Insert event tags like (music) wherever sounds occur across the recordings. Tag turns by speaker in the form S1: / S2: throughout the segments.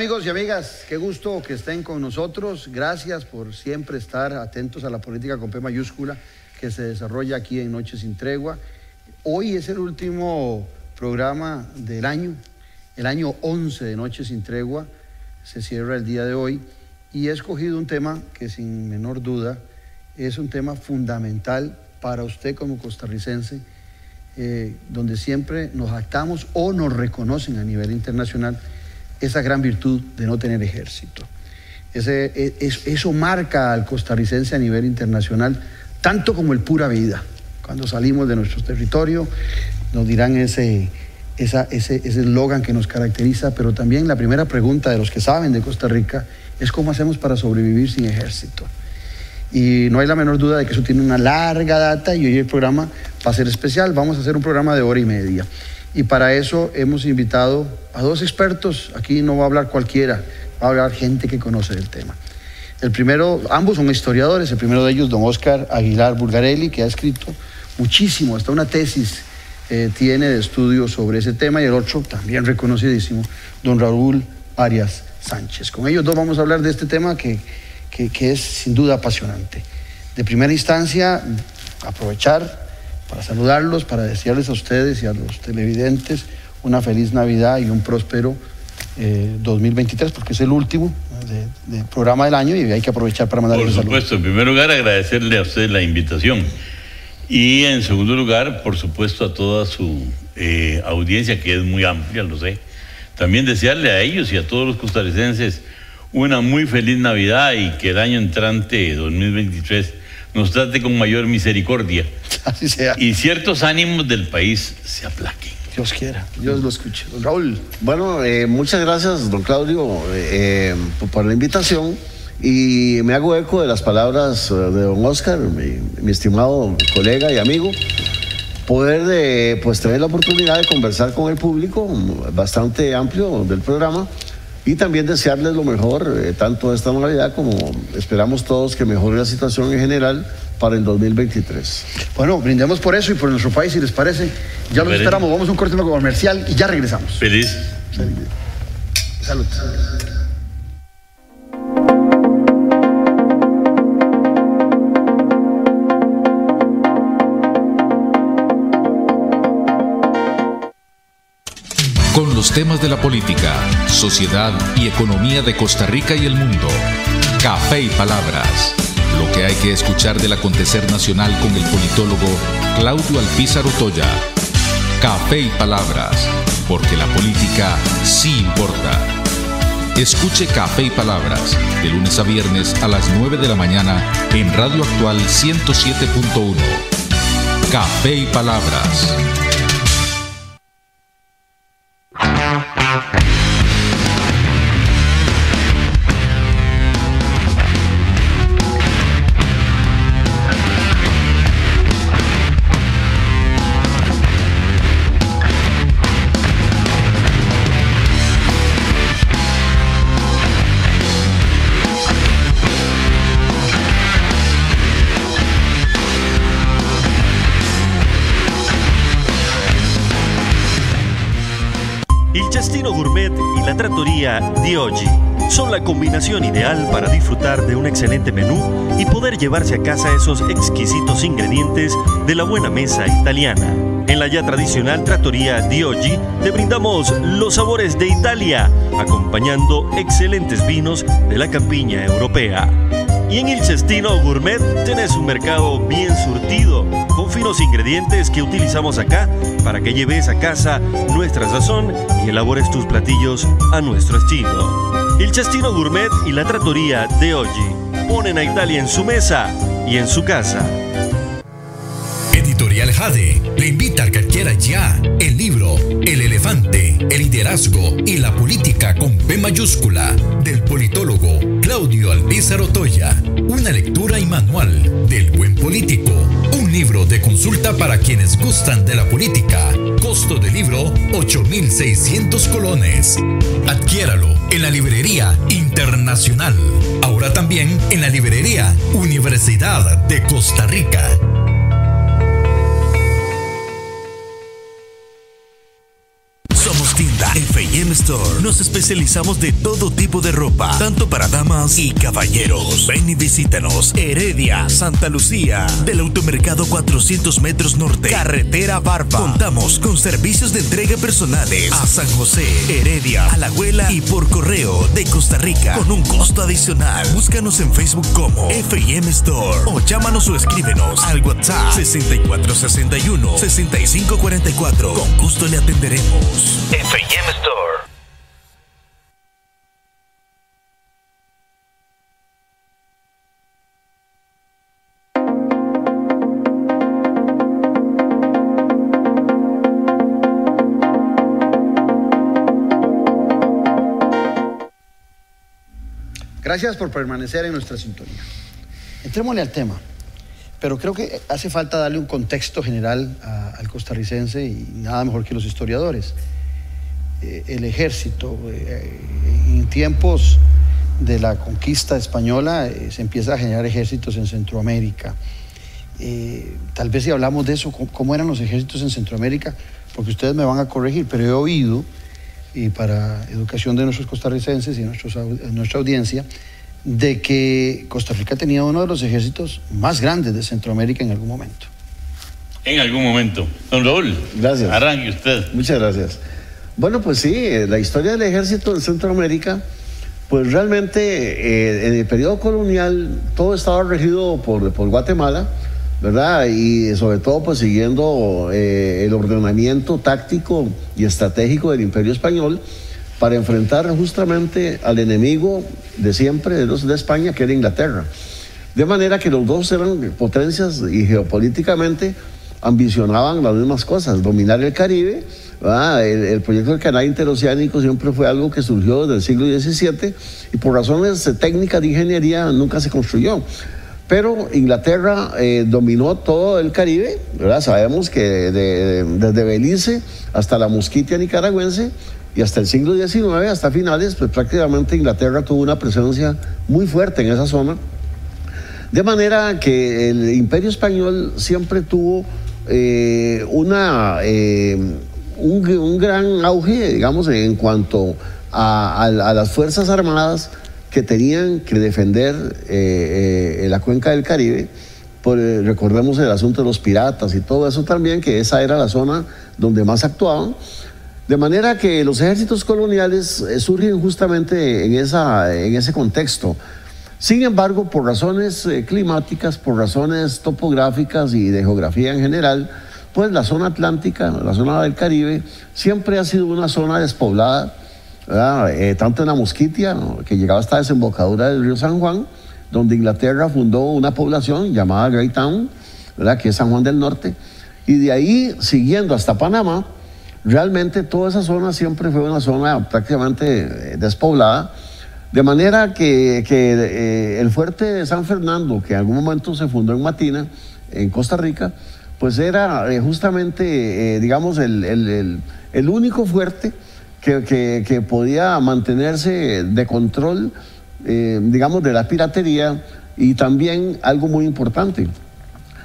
S1: amigos y amigas? Qué gusto que estén con nosotros. Gracias por siempre estar atentos a la política con P mayúscula que se desarrolla aquí en Noches sin Tregua. Hoy es el último programa del año, el año 11 de Noches sin Tregua. Se cierra el día de hoy y he escogido un tema que sin menor duda es un tema fundamental para usted como costarricense, eh, donde siempre nos actamos o nos reconocen a nivel internacional esa gran virtud de no tener ejército. Ese, e, eso marca al costarricense a nivel internacional, tanto como el pura vida. Cuando salimos de nuestro territorio, nos dirán ese eslogan que nos caracteriza, pero también la primera pregunta de los que saben de Costa Rica es cómo hacemos para sobrevivir sin ejército. Y no hay la menor duda de que eso tiene una larga data y hoy el programa va a ser especial. Vamos a hacer un programa de hora y media. Y para eso hemos invitado a dos expertos. Aquí no va a hablar cualquiera, va a hablar gente que conoce el tema. El primero, ambos son historiadores. El primero de ellos, don Oscar Aguilar Bulgarelli, que ha escrito muchísimo, hasta una tesis eh, tiene de estudio sobre ese tema. Y el otro, también reconocidísimo, don Raúl Arias Sánchez. Con ellos dos vamos a hablar de este tema que, que es sin duda apasionante. De primera instancia, aprovechar para saludarlos, para desearles a ustedes y a los televidentes una feliz Navidad y un próspero 2023, eh, porque es el último del programa del año y hay que aprovechar para mandarles
S2: Por supuesto, en primer lugar agradecerle a usted la invitación y en segundo lugar, por supuesto, a toda su eh, audiencia que es muy amplia, lo sé. También desearle a ellos y a todos los costarricenses una muy feliz Navidad y que el año entrante 2023 nos trate con mayor misericordia. (laughs)
S1: Así sea.
S2: Y ciertos ánimos del país se aplaquen.
S1: Dios quiera, Dios lo escuche.
S3: Don Raúl. Bueno, eh, muchas gracias, don Claudio, eh, por la invitación. Y me hago eco de las palabras eh, de don Oscar, mi, estimado colega y amigo poder de, pues, tener la oportunidad de conversar con el público bastante amplio del programa y también desearles lo mejor, eh, tanto esta Navidad como esperamos todos que mejore la situación en general para el 2023.
S1: Bueno, brindemos por eso y por nuestro país, si les parece. Ya los esperamos, vamos a un corte comercial y ya regresamos.
S2: Feliz. Feliz.
S1: Salud.
S4: Los temas de la política, sociedad y economía de Costa Rica y el mundo. Café y Palabras. Lo que hay que escuchar del acontecer nacional con el politólogo Claudio Alpizar Otoya. Café y Palabras, porque la política sí importa. Escuche Café y Palabras de lunes a viernes a las 9 de la mañana en Radio Actual 107.1. Café y Palabras.
S5: De oggi son la combinación ideal para disfrutar de un excelente menú y poder llevarse a casa esos exquisitos ingredientes de la buena mesa italiana. En la ya tradicional trattoria di oggi te brindamos los sabores de Italia, acompañando excelentes vinos de la campiña europea. Y en el Cestino Gourmet tenés un mercado bien surtido, con finos ingredientes que utilizamos acá para que lleves a casa nuestra sazón y elabores tus platillos a nuestro estilo. El Cestino Gourmet y la Trattoria de Oggi ponen a Italia en su mesa y en su casa.
S4: Editorial Jade le invita a que adquiera ya el libro El elefante, el liderazgo y la política con P mayúscula del politólogo Claudio Alpizar Otoya. Una lectura y manual del buen político. Un libro de consulta para quienes gustan de la política. Costo del libro 8,600 colones. Adquiéralo en la librería internacional. Ahora también en la librería Universidad de Costa Rica. En Facebook FM Store nos especializamos de todo tipo de ropa, tanto para damas y caballeros. Ven y visítanos. Heredia, Santa Lucía, del automercado 400 metros norte, carretera Barba. Contamos con servicios de entrega personales a San José, Heredia, Alajuela y por correo de Costa Rica con un costo adicional. Búscanos en Facebook como FM Store o llámanos o escríbenos al WhatsApp 6461 6544. Con gusto le atenderemos.
S1: Gracias por permanecer en nuestra sintonía. Entrémosle al tema, pero creo que hace falta darle un contexto general a- al costarricense y nada mejor que los historiadores. Eh, el ejército, eh, en tiempos de la conquista española, eh, se empieza a generar ejércitos en Centroamérica. Eh, tal vez si hablamos de eso, cómo- eran los ejércitos en Centroamérica, porque ustedes me van a corregir, pero he oído, y para educación de nuestros costarricenses y nuestros nuestra audiencia, de que Costa Rica tenía uno de los ejércitos más grandes de Centroamérica en algún momento.
S2: En algún momento. Don Raúl.
S3: Gracias.
S2: Arranque usted.
S3: Muchas gracias. Bueno, pues sí, la historia del ejército en Centroamérica, pues realmente eh, en el periodo colonial todo estaba regido por, por Guatemala, ¿verdad? Y sobre todo pues siguiendo eh, el ordenamiento táctico y estratégico del imperio español para enfrentar justamente al enemigo de siempre de, los, de España, que era Inglaterra. De manera que los dos eran potencias y geopolíticamente ambicionaban las mismas cosas, dominar el Caribe. El, proyecto del canal interoceánico siempre fue algo que surgió desde el siglo XVII y por razones técnicas de ingeniería nunca se construyó. Pero Inglaterra eh, dominó todo el Caribe, ¿verdad? Sabemos que de- de- desde Belice hasta la Mosquitia nicaragüense y hasta el siglo XIX, hasta finales, pues prácticamente Inglaterra tuvo una presencia muy fuerte en esa zona. De manera que el imperio español siempre tuvo eh, una, eh, un, gran auge, digamos, en cuanto a, las Fuerzas Armadas que tenían que defender eh, la cuenca del Caribe. Por, recordemos el asunto de los piratas y todo eso también, que esa era la zona donde más actuaban. De manera que los ejércitos coloniales surgen justamente en, esa, en ese contexto. Sin embargo, por razones eh, climáticas, por razones topográficas y de geografía en general, pues la zona atlántica, la zona del Caribe, siempre ha sido una zona despoblada. Eh, tanto en la Mosquitia, que llegaba hasta la desembocadura del río San Juan, donde Inglaterra fundó una población llamada Greytown, ¿verdad? que es San Juan del Norte, y de ahí siguiendo hasta Panamá, realmente toda esa zona siempre fue una zona prácticamente eh, despoblada. De manera que, eh, el fuerte de San Fernando, que en algún momento se fundó en Matina, en Costa Rica, pues era eh, justamente, eh, digamos, el, único fuerte que, que- podía mantenerse de control, digamos, de la piratería y también algo muy importante,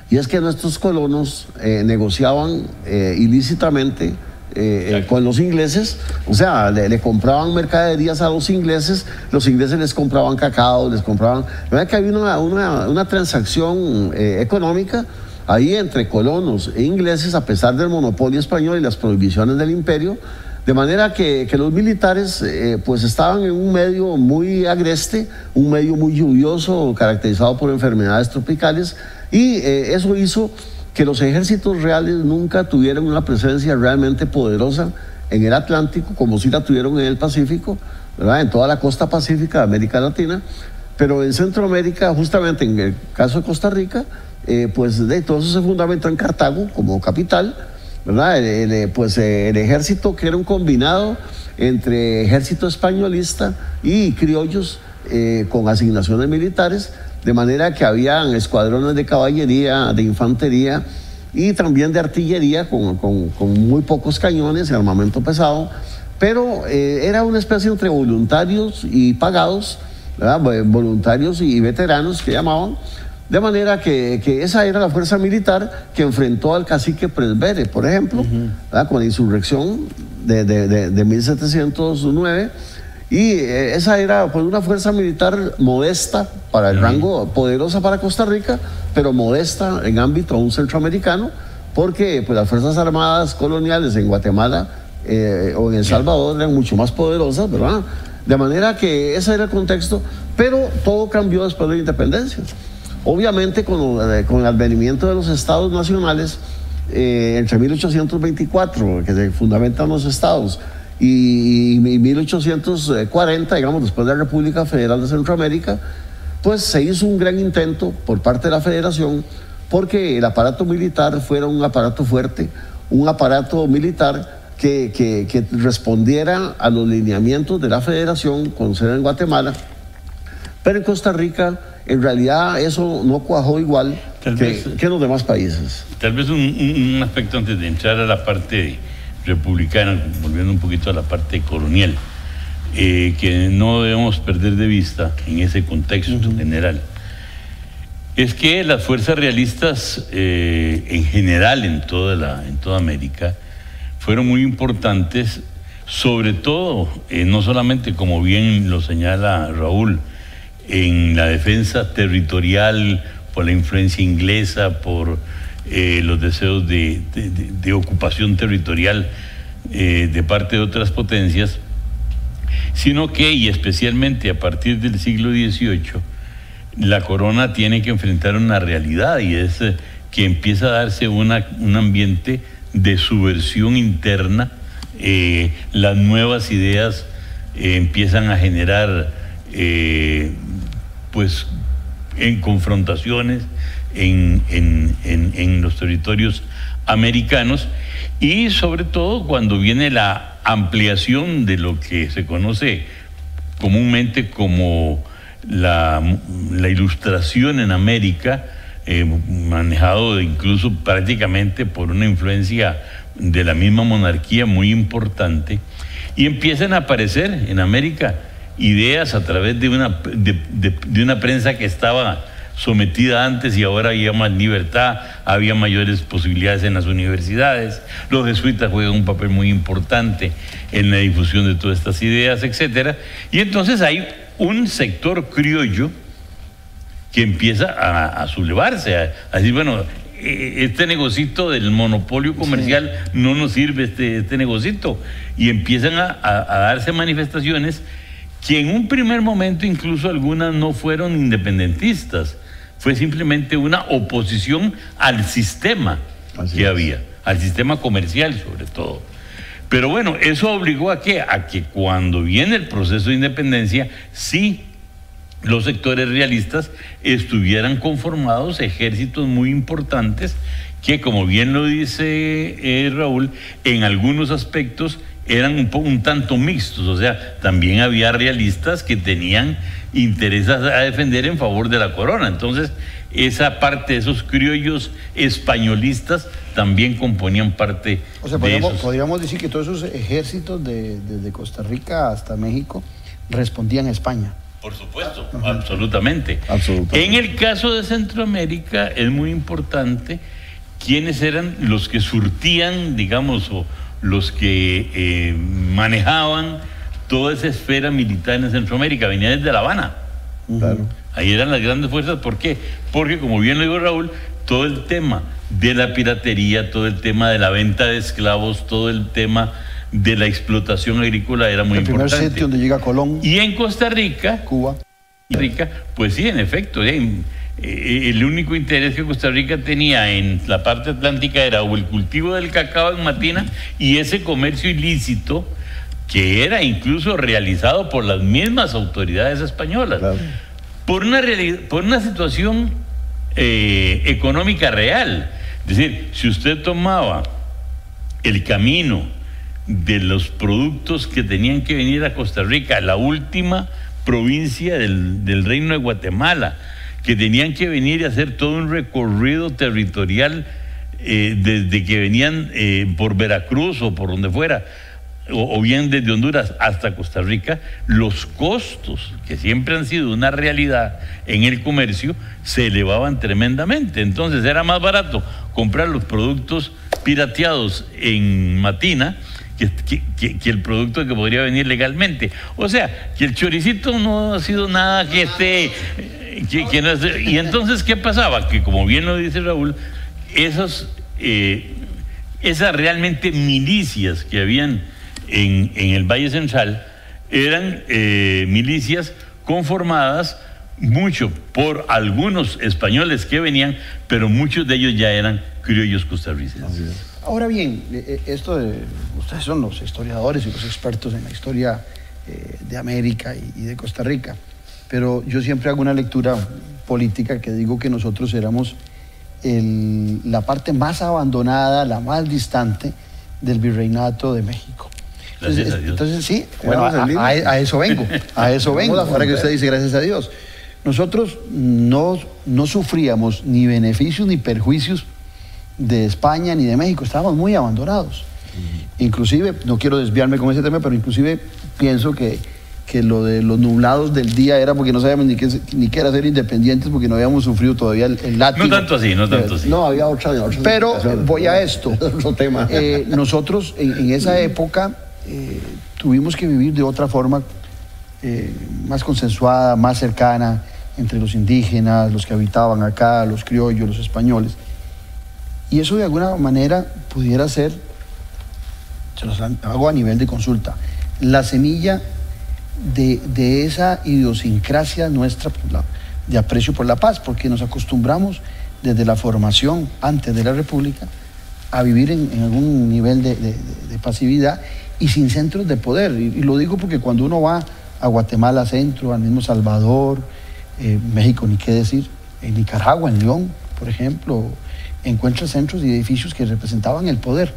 S3: y es que nuestros colonos negociaban ilícitamente eh, con los ingleses, o sea, le, le compraban mercaderías a los ingleses, los ingleses les compraban cacao, les compraban... La verdad que había una, una- una transacción eh, económica ahí entre colonos e ingleses, a pesar del monopolio español y las prohibiciones del imperio, de manera que, que los militares eh, pues estaban en un medio muy agreste, un medio muy lluvioso, caracterizado por enfermedades tropicales, y eh, eso hizo que los ejércitos reales nunca tuvieran una presencia realmente poderosa en el Atlántico, como sí la tuvieron en el Pacífico, en toda la costa pacífica de América Latina, pero en Centroamérica, justamente en el caso de Costa Rica, eh, pues de todo eso se fundamentó en Cartago como capital, ¿verdad? El, pues eh, el ejército que era un combinado entre ejército españolista y criollos eh, con asignaciones militares, de manera que habían escuadrones de caballería, de infantería y también de artillería con, con- con muy pocos cañones y armamento pesado, pero eh, era una especie entre voluntarios y pagados, voluntarios y veteranos que llamaban, de manera que, que esa era la fuerza militar que enfrentó al cacique Presbere, por ejemplo, ¿verdad? con la insurrección de, de, de 1709 y eh, esa era pues, una fuerza militar modesta para el rango, poderosa para Costa Rica, pero modesta en ámbito aún centroamericano, porque pues, las Fuerzas Armadas coloniales en Guatemala eh, o en El Salvador eran mucho más poderosas, ¿verdad? De manera que ese era el contexto, pero todo cambió después de la independencia. Obviamente con, eh, con el advenimiento de los estados nacionales, entre 1824, que se fundamentan los estados, y, en 1840, digamos, después de la República Federal de Centroamérica, pues se hizo un gran intento por parte de la federación porque el aparato militar fuera un aparato fuerte, un aparato militar que, que, respondiera a los lineamientos de la federación con sede en Guatemala. Pero en Costa Rica, en realidad, eso no cuajó igual que, en los demás países.
S2: Tal vez un, un, aspecto antes de entrar a la parte republicana, volviendo un poquito a la parte colonial, eh, que no debemos perder de vista en ese contexto general, es que las fuerzas realistas eh, en general en toda, la, en toda América fueron muy importantes, sobre todo, eh, no solamente como bien lo señala Raúl, en la defensa territorial por la influencia inglesa, por eh, los deseos de, ocupación territorial eh, de parte de otras potencias, sino que, y especialmente a partir del siglo XVIII, la corona tiene que enfrentar una realidad y es eh, que empieza a darse una, un ambiente de subversión interna, las nuevas ideas empiezan a generar pues en confrontaciones, en, los territorios americanos y sobre todo cuando viene la ampliación de lo que se conoce comúnmente como la, ilustración en América, eh, manejado incluso prácticamente por una influencia de la misma monarquía muy importante, y empiezan a aparecer en América ideas a través de una, de una prensa que estaba sometida antes y ahora había más libertad, había mayores posibilidades en las universidades, los jesuitas juegan un papel muy importante en la difusión de todas estas ideas, etcétera, y entonces hay un sector criollo que empieza a, sublevarse, a, decir, bueno, e, este negocito del monopolio comercial no nos sirve este, este negocito, y empiezan a, a darse manifestaciones que en un primer momento incluso algunas no fueron independentistas, fue simplemente una oposición al sistema que había, al sistema comercial sobre todo. Pero bueno, eso obligó a que, a que cuando viene el proceso de independencia, sí los sectores realistas estuvieran conformados ejércitos muy importantes que, como bien lo dice eh, Raúl, en algunos aspectos eran un, un tanto mixtos, o sea, también había realistas que tenían intereses a defender en favor de la corona. Entonces, esa parte de esos criollos españolistas también componían parte
S1: o sea, podríamos, podríamos decir que todos esos ejércitos de, desde Costa Rica hasta México respondían a España.
S2: Por supuesto, absolutamente. absolutamente. En el caso de Centroamérica es muy importante quiénes eran los que surtían, digamos, o los que eh, manejaban toda esa esfera militar en Centroamérica, venía desde La Habana. Claro. Ahí eran las grandes fuerzas. ¿Por qué? Porque, como bien lo dijo Raúl, todo el tema de la piratería, todo el tema de la venta de esclavos, todo el tema de la explotación agrícola era muy importante. El
S1: primer sitio donde llega Colón.
S2: Y en Costa Rica.
S1: Cuba.
S2: Rica, pues sí, en efecto. Eh, el único interés que Costa Rica tenía en la parte atlántica era o el cultivo del cacao en Matina y ese comercio ilícito que era incluso realizado por las mismas autoridades españolas. Por, una por una situación eh, económica real. Es decir, si usted tomaba el camino de los productos que tenían que venir a Costa Rica, la última provincia del, Reino de Guatemala, que tenían que venir y hacer todo un recorrido territorial eh, desde que venían eh, por Veracruz o por donde fuera o, bien desde Honduras hasta Costa Rica, los costos, que siempre han sido una realidad en el comercio, se elevaban tremendamente. Entonces era más barato comprar los productos pirateados en Matina que, el producto que podría venir legalmente. O sea, que el choricito no ha sido nada que esté... y entonces, ¿qué pasaba? Que como bien lo dice Raúl, eh, esas realmente milicias que habían en, el Valle Central eran eh, milicias conformadas mucho por algunos españoles que venían, pero muchos de ellos ya eran criollos costarricenses.
S1: Ahora bien, eh, eh, esto de, ustedes son los historiadores y los expertos en la historia de América y, de Costa Rica, pero yo siempre hago una lectura política que digo que nosotros éramos la parte más abandonada, la más distante del virreinato de México.
S2: Entonces,
S1: entonces sí, a, eso vengo, a (laughs) eso vengo, ahora que usted dice gracias a Dios. Nosotros no, no sufríamos ni beneficios ni perjuicios de España ni de México, estábamos muy abandonados. Inclusive, no quiero desviarme con ese tema, pero inclusive pienso que, que lo de los nublados del día era porque no sabíamos ni qué, ni qué era ser independientes, porque no habíamos sufrido todavía el, el látigo.
S2: No tanto así, no tanto así.
S3: No, había otra. otra
S1: pero voy a esto. (laughs)
S3: otro tema.
S1: Eh, nosotros en, esa (clears throat) época eh, tuvimos que vivir de otra forma eh, más consensuada, más cercana entre los indígenas, los que habitaban acá, los criollos, los españoles. Y eso de alguna manera pudiera ser, se los hago a nivel de consulta, la semilla de, esa idiosincrasia nuestra de aprecio por la paz, porque nos acostumbramos desde la formación antes de la República a vivir en, algún nivel de, pasividad y sin centros de poder. Y, lo digo porque cuando uno va a Guatemala Centro, al mismo Salvador, eh, México, ni qué decir, en Nicaragua, en León, por ejemplo, encuentra centros y edificios que representaban el poder.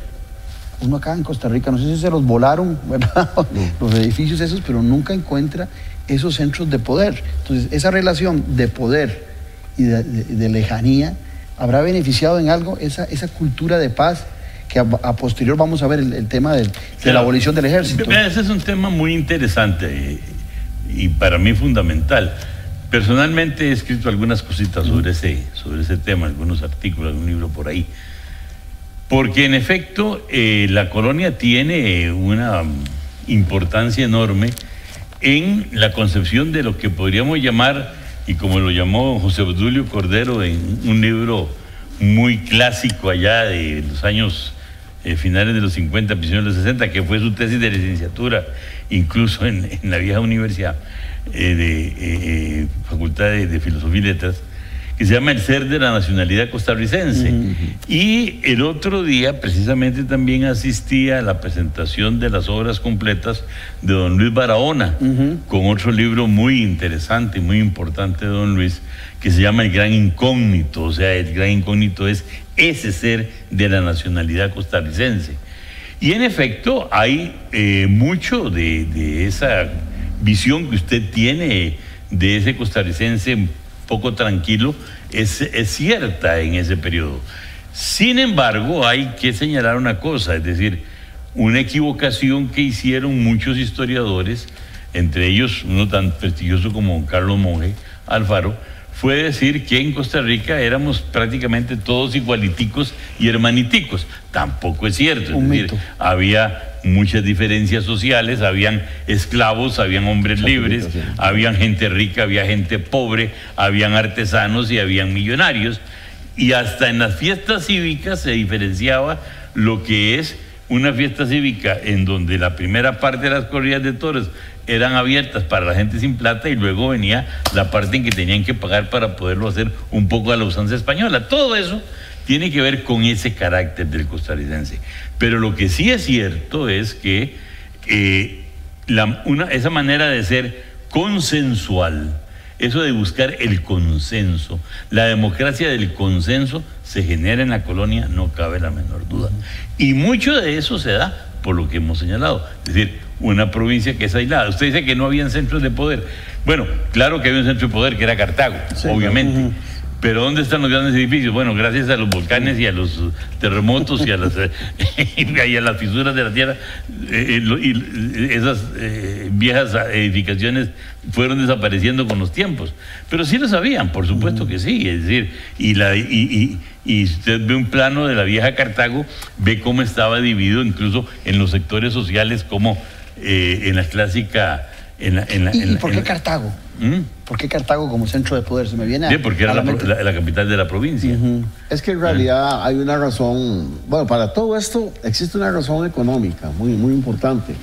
S1: Uno acá en Costa Rica, no sé si se los volaron, (laughs) los edificios esos, pero nunca encuentra esos centros de poder. Entonces, esa relación de poder y de, lejanía habrá beneficiado en algo esa, esa cultura de paz que a, posterior vamos a ver el, tema de la abolición del ejército.
S2: Ese es un tema muy interesante y para mí fundamental. Personalmente he escrito algunas cositas sobre ese, sobre ese tema, algunos artículos, un libro por ahí. Porque en efecto eh, la colonia tiene una importancia enorme en la concepción de lo que podríamos llamar, y como lo llamó José Obdulio Cordero en un libro muy clásico allá de los años eh, finales de los 50, principios de los 60, que fue su tesis de licenciatura, incluso en, en la vieja universidad, eh, de eh, eh, Facultad de, Filosofía y Letras, que se llama El Ser de la Nacionalidad Costarricense. Y el otro día, precisamente, también asistí a la presentación de las obras completas de don Luis Barahona, con otro libro muy interesante y muy importante de don Luis, que se llama El Gran Incógnito. O sea, el Gran Incógnito es ese ser de la nacionalidad costarricense. Y en efecto, hay mucho de, de esa visión que usted tiene de ese costarricense poco tranquilo es, cierta en ese periodo. Sin embargo, hay que señalar una cosa, es decir, una equivocación que hicieron muchos historiadores, entre ellos uno tan prestigioso como Carlos Monge Alfaro, fue decir que en Costa Rica éramos prácticamente todos igualiticos y hermaniticos. Tampoco es cierto. Es decir, había muchas diferencias sociales, habían esclavos, habían hombres libres, habían gente rica, había gente pobre, habían artesanos y habían millonarios. Y hasta en las fiestas cívicas se diferenciaba lo que es una fiesta cívica en donde la primera parte de las corridas de toros eran abiertas para la gente sin plata y luego venía la parte en que tenían que pagar para poderlo hacer un poco a la usanza española. Todo eso tiene que ver con ese carácter del costarricense. Pero lo que sí es cierto es que eh, esa manera de ser consensual, eso de buscar el consenso, la democracia del consenso se genera en la colonia, no cabe la menor duda. Y mucho de eso se da por lo que hemos señalado. Es decir, una provincia que es aislada. Usted dice que no habían centros de poder. Bueno, claro que había un centro de poder que era Cartago, obviamente. Pero ¿dónde están los grandes edificios? Bueno, gracias a los volcanes y a los terremotos y a las, (laughs) y a las fisuras de la tierra, eh, y esas eh, viejas edificaciones fueron desapareciendo con los tiempos. Pero sí lo sabían, por supuesto que sí. Es decir, y, la, y, y si usted ve un plano de la vieja Cartago, ve cómo estaba dividido incluso en los sectores sociales, como eh, en la clásica... En la, en la-
S1: ¿Y,
S2: en
S1: y por
S2: en
S1: qué
S2: la-
S1: Cartago?
S2: ¿Mm?
S1: ¿Por qué Cartago como centro de poder? Se me viene a,
S2: Sí, porque era
S1: a
S2: la,
S1: la
S2: pro-
S1: mente.
S2: la- la capital de la provincia.
S3: Es que en realidad hay una razón, bueno, para todo esto existe una razón económica muy, muy importante.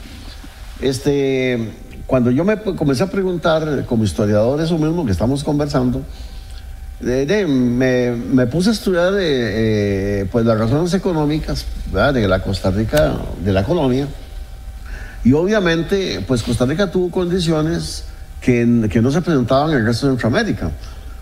S3: Este, cuando yo me comencé a preguntar como historiador eso mismo que estamos conversando, de- de- me, me puse a estudiar eh, eh, pues las razones económicas ¿verdad? de la Costa Rica, de la colonia. Y obviamente, pues Costa Rica tuvo condiciones que, que no se presentaban en el resto de Centroamérica.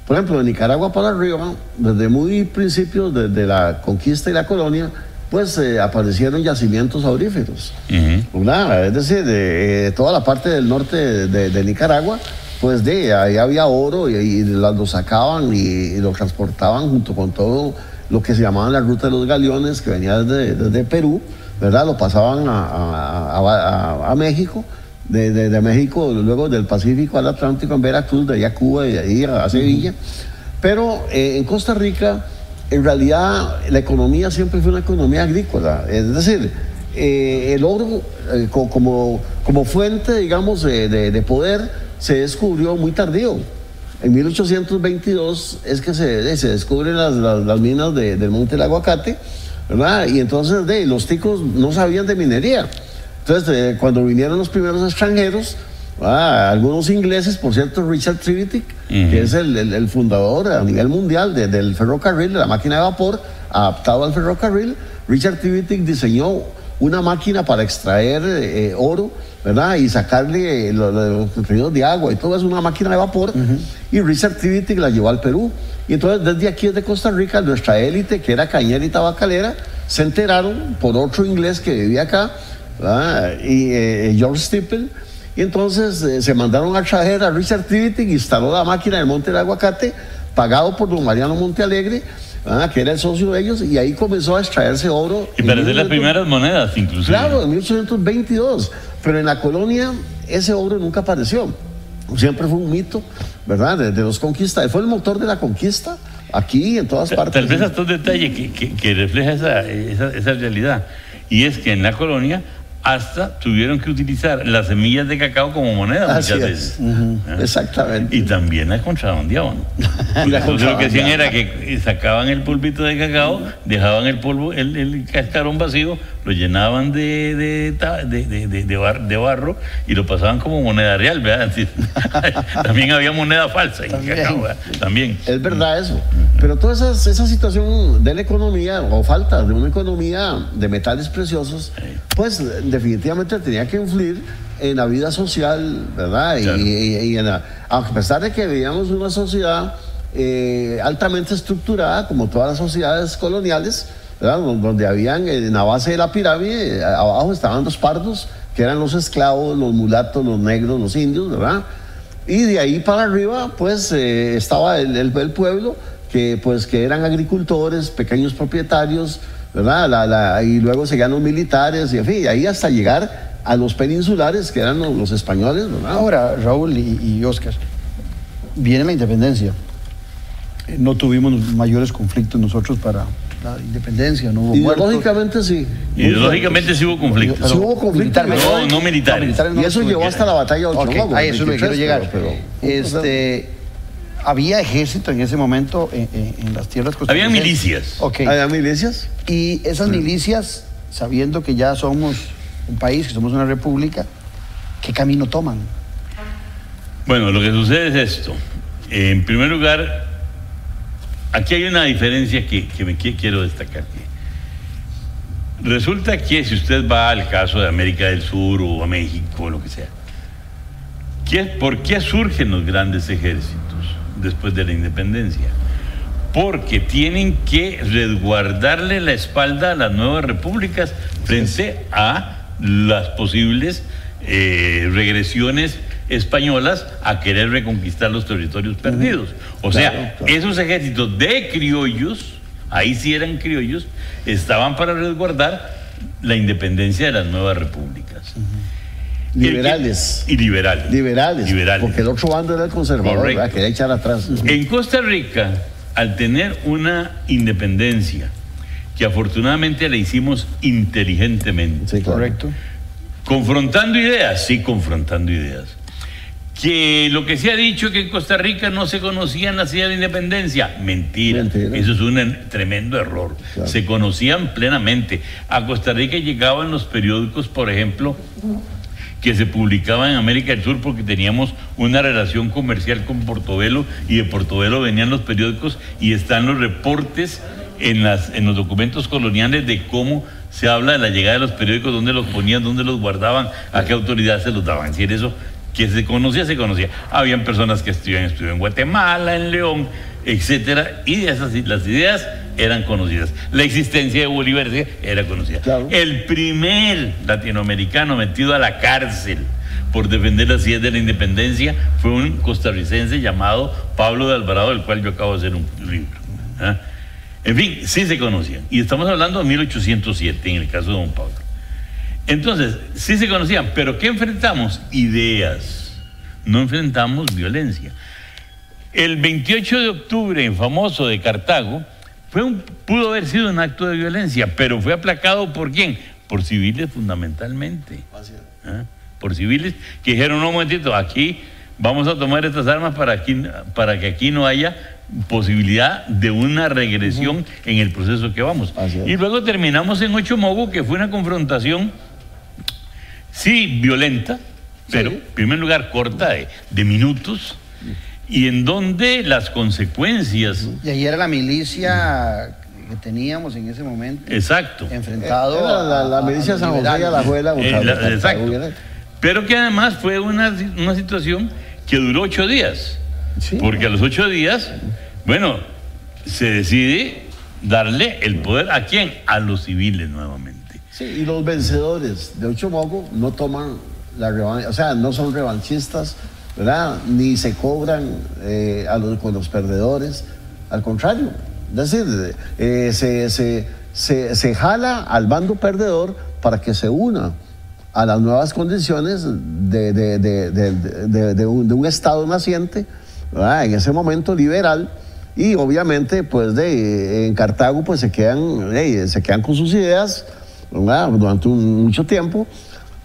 S3: Por ejemplo, de Nicaragua para arriba, desde muy principios de, de la conquista y la colonia, pues eh, aparecieron yacimientos auríferos.
S2: Ujú.
S3: ¿verdad? Es decir, de, eh, toda la parte del norte de- de Nicaragua, pues de ahí había oro y, y lo sacaban y, lo transportaban junto con todo lo que se llamaban la ruta de los galeones que venía desde, Perú, ¿verdad? Lo pasaban a, México, de, México, luego del Pacífico al Atlántico en Veracruz, de allá a Cuba y de ahí a Sevilla. Pero eh, en Costa Rica, en realidad, la economía siempre fue una economía agrícola. Es decir, eh, el oro eh, co- como, como fuente, digamos, de poder se descubrió muy tardío. En 1822 es que se, se descubren las, las- las minas de- del Monte del Aguacate, ¿verdad? Y entonces de, los ticos no sabían de minería. Entonces, eh, cuando vinieron los primeros extranjeros, ah, algunos ingleses, por cierto, Richard Trevithick, que es el, el- el fundador a nivel mundial de- del ferrocarril, de la máquina de vapor, adaptado al ferrocarril, Richard Trevithick diseñó una máquina para extraer eh, oro, ¿verdad? Y sacarle eh, lo- lo- los contenidos de agua y todo es una máquina de vapor. Y Richard Trevithick la llevó al Perú. Y entonces desde aquí, desde Costa Rica, nuestra élite, que era cañera y tabacalera, se enteraron por otro inglés que vivía acá, ¿verdad? y eh, George Stipple. Y entonces eh, se mandaron a traer a Richard Trevithick, instaló la máquina del Monte del Aguacate, pagado por don Mariano Montealegre, ¿verdad? que era el socio de ellos, y ahí comenzó a extraerse oro.
S2: Y
S3: en
S2: para hacer las
S3: 1800.
S2: primeras monedas, inclusive.
S3: Claro, en 1822. Pero en la colonia ese oro nunca apareció. Siempre fue un mito, ¿verdad? De, de los conquistas. Fue el motor de la conquista aquí en todas partes.
S2: Tal vez hasta un detalle que, que- que refleja esa, esa- esa realidad. Y es que en la colonia hasta tuvieron que utilizar las semillas de cacao como moneda
S3: Así
S2: muchas
S3: es.
S2: veces.
S3: Ujú.
S2: ¿Ah?
S3: Exactamente.
S2: Y también la contrabandeaban. (laughs)
S3: La
S2: Entonces lo que hacían era que sacaban el polvito de cacao, dejaban el polvo, el, el cascarón vacío, lo llenaban de, de, de, de- bar- de barro y lo pasaban como moneda real, ¿verdad? (laughs) También había moneda falsa en
S1: También.
S2: cacao. También.
S3: Es verdad eso. Pero toda esa, esa situación de la economía, o falta de una economía de metales preciosos, pues definitivamente tenía que influir en la vida social, ¿verdad? Y-
S2: Claro.
S3: Y, y en la- a pesar de que vivíamos una sociedad eh, altamente estructurada, como todas las sociedades coloniales, ¿verdad? Don- Donde habían en la base de la pirámide, abajo estaban los pardos, que eran los esclavos, los mulatos, los negros, los indios, ¿verdad? Y de ahí para arriba, pues eh, estaba el, el- el pueblo, que pues que eran agricultores, pequeños propietarios, ¿verdad? La- la- y luego seguían los militares, y en fin, y ahí hasta llegar a los peninsulares, que eran los, los españoles, ¿verdad?
S1: Ahora, Raúl y, y Oscar, viene la independencia. Eh, No tuvimos mayores conflictos nosotros para la independencia, no hubo muertos.
S3: Ideológicamente sí. Muy
S2: Ideológicamente sí hubo conflictos.
S1: Pero
S3: Sí hubo conflictos,
S2: no, no militares.
S3: Y eso llevó hasta la batalla de Ochoa.
S1: a eso que quiero llegar.
S3: pero-
S1: este, había ejército en ese momento en, en- en las tierras
S2: Habían
S1: costarricenses.
S2: milicias.
S1: Ok.
S3: ¿Había milicias?
S1: Y esas milicias, sabiendo que ya somos un país, que somos una república, ¿qué camino toman?
S2: Bueno, lo que sucede es esto. En primer lugar, aquí hay una diferencia que, que me que quiero destacar. Resulta que si usted va al caso de América del Sur o a México o lo que sea, ¿qué- ¿por qué surgen los grandes ejércitos después de la independencia? Porque tienen que resguardarle la espalda a las nuevas repúblicas frente a las posibles eh, regresiones españolas a querer reconquistar los territorios perdidos. O sea,
S3: Claro, claro.
S2: esos ejércitos de criollos, ahí sí eran criollos, estaban para resguardar la independencia de las nuevas repúblicas.
S3: Liberales.
S2: Y liberales.
S3: Liberales.
S2: Liberales.
S3: Porque el otro bando era el conservador. ¿verdad? Quería echar atrás.
S2: En Costa Rica, al tener una independencia que afortunadamente la hicimos inteligentemente,
S3: Sí, claro.
S1: Correcto.
S2: confrontando ideas, sí, confrontando ideas. Que lo que se ha dicho que en Costa Rica no se conocían las ideas de independencia, mentira.
S3: Mentira.
S2: Eso es un en- tremendo error.
S3: Claro.
S2: Se conocían plenamente. A Costa Rica llegaban los periódicos, por ejemplo, que se publicaban en América del Sur porque teníamos una relación comercial con Portobelo y de Portobelo venían los periódicos y están los reportes en, los documentos coloniales de cómo se habla de la llegada de los periódicos, dónde los ponían, dónde los guardaban, a qué autoridad se los daban. Es decir, eso que se conocía, se conocía. Habían personas que estudiaban, estudiaban en Guatemala, en León, etcétera, y esas, las ideas eran conocidas. La existencia de Bolívar era conocida.
S3: Claro.
S2: El primer latinoamericano metido a la cárcel por defender las ideas de la independencia fue un costarricense llamado Pablo de Alvarado, del cual yo acabo de hacer un libro. ¿ah? En fin, sí se conocían. Y estamos hablando de 1807 en el caso de don Pablo. Entonces, sí se conocían, pero ¿qué enfrentamos? Ideas. No enfrentamos violencia. El 28 de octubre, en famoso de Cartago, fue un, pudo haber sido un acto de violencia, pero fue aplacado por quién? Por civiles fundamentalmente. ¿Ah? Por civiles que dijeron, no, un momentito, aquí vamos a tomar estas armas para, aquí, para que aquí no haya posibilidad de una regresión en el proceso que vamos. Y luego terminamos en Ochomogo, que fue una confrontación, sí, violenta, pero en primer lugar corta, de, de minutos, y en donde las consecuencias,
S1: Y ahí era la milicia que teníamos en ese momento,
S2: exacto,
S1: enfrentado
S3: Era la, la
S1: a- a
S3: milicia
S1: los
S3: San José y
S1: liberales.
S3: Alajuela.
S2: Eh,
S3: contra
S2: la- exacto. pero que además fue una, una situación que duró ocho días.
S3: Sí.
S2: Porque a los ocho días, bueno, se decide darle el poder a quién? A los civiles nuevamente.
S3: Sí, y los vencedores de Ochomogo no toman la revancha, o sea, no son revanchistas, ¿verdad? Ni se cobran eh, a los, con los perdedores, al contrario. Es decir, eh, se, se- se- se jala al bando perdedor para que se una a las nuevas condiciones de, de- de- un, de un Estado naciente, ¿verdad? en ese momento liberal, y obviamente pues de, en Cartago pues se quedan, se quedan con sus ideas durante mucho tiempo,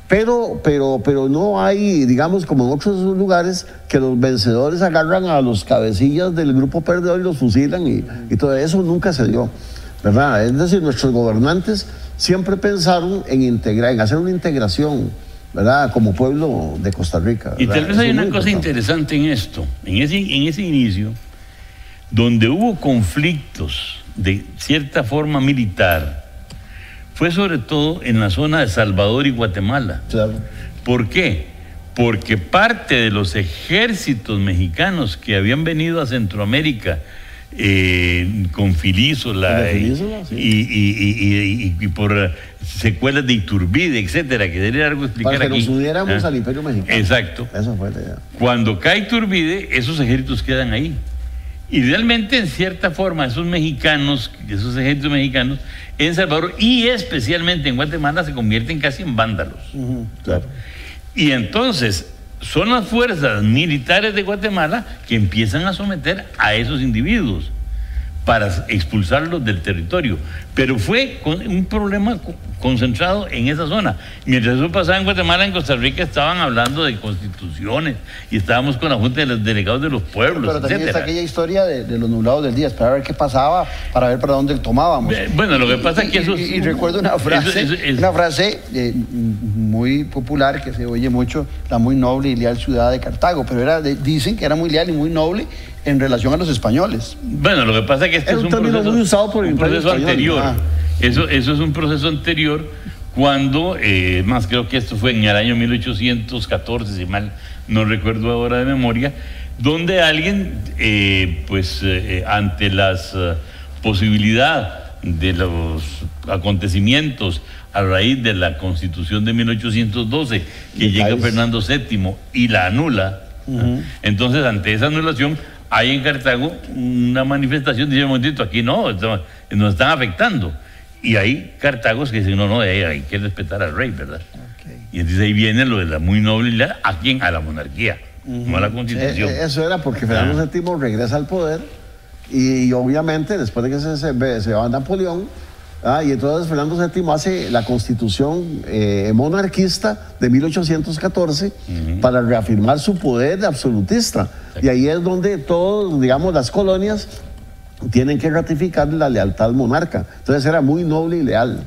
S3: pero, pero, pero no hay, digamos, como en otros lugares, que los vencedores agarran a los cabecillas del grupo perdedor y los fusilan y, y todo eso nunca se dio, ¿verdad? Es decir, nuestros gobernantes siempre pensaron en integrar, en hacer una integración, ¿verdad? Como pueblo de Costa Rica.
S2: Y
S3: ¿verdad?
S2: tal vez
S3: Eso
S2: hay una cosa
S3: importante.
S2: interesante en esto, en ese, en ese inicio, donde hubo conflictos de cierta forma militar, fue sobre todo en la zona de Salvador y Guatemala.
S3: Claro.
S2: ¿Por qué? Porque parte de los ejércitos mexicanos que habían venido a Centroamérica eh, con Filísola
S3: Filísola, sí.
S2: y- y- y- y- y por secuelas de Iturbide, etcétera, que sería algo explicar
S3: Para que
S2: aquí.
S3: nos uniéramos
S2: Ah,
S3: al Imperio Mexicano.
S2: Exacto.
S3: Esa fue la idea.
S2: Cuando cae Iturbide, esos ejércitos quedan ahí. Y realmente, en cierta forma, esos mexicanos, esos ejércitos mexicanos, en Salvador y especialmente en Guatemala, se convierten casi en vándalos.
S3: Claro.
S2: Y entonces son las fuerzas militares de Guatemala que empiezan a someter a esos individuos para expulsarlos del territorio. Pero fue con- un problema co- concentrado en esa zona. Mientras eso pasaba en Guatemala, en Costa Rica estaban hablando de constituciones y estábamos con la Junta de los Delegados de los Pueblos,
S1: Pero también está
S2: etcétera.
S1: aquella historia de, de los nublados del día, esperar a ver qué pasaba, para ver para dónde tomábamos.
S2: Bueno, lo que pasa
S1: Y-
S2: es que eso
S1: y, recuerdo una (laughs) frase,
S2: eso- eso es-
S1: una frase eh, muy popular que se oye mucho, la muy noble y leal ciudad de Cartago, pero era de- dicen que era muy leal y muy noble en relación a los españoles.
S2: Bueno, lo que pasa es que este es
S3: un término
S2: proceso,
S3: muy usado por el
S2: un proceso
S3: Español.
S2: anterior.
S1: Ah.
S2: Eso, eso es un proceso anterior cuando, eh, más creo que esto fue en el año 1814, si mal no recuerdo ahora de memoria, donde alguien, eh, pues eh, ante las eh, posibilidad de los acontecimientos a raíz de la constitución de 1812, que llega. Fernando VII y la anula, ¿ah? entonces ante esa anulación hay en Cartago una manifestación, dice un momentito, aquí no, esto- nos están afectando. Y hay Cartagos que dicen, no, no, hay, hay que respetar al rey, ¿verdad? Y entonces ahí viene lo de la muy noble leal, ¿a quién? A la monarquía, no a la constitución.
S3: eh, eso era porque Fernando
S2: Ah.
S3: VII regresa al poder Y, obviamente, después de que se, se, se va Napoleón, Ah, y entonces Fernando VII hace la constitución eh, monarquista de 1814 para reafirmar su poder absolutista. Y ahí es donde todos, digamos, las colonias tienen que ratificar la lealtad al monarca. Entonces era muy noble y leal.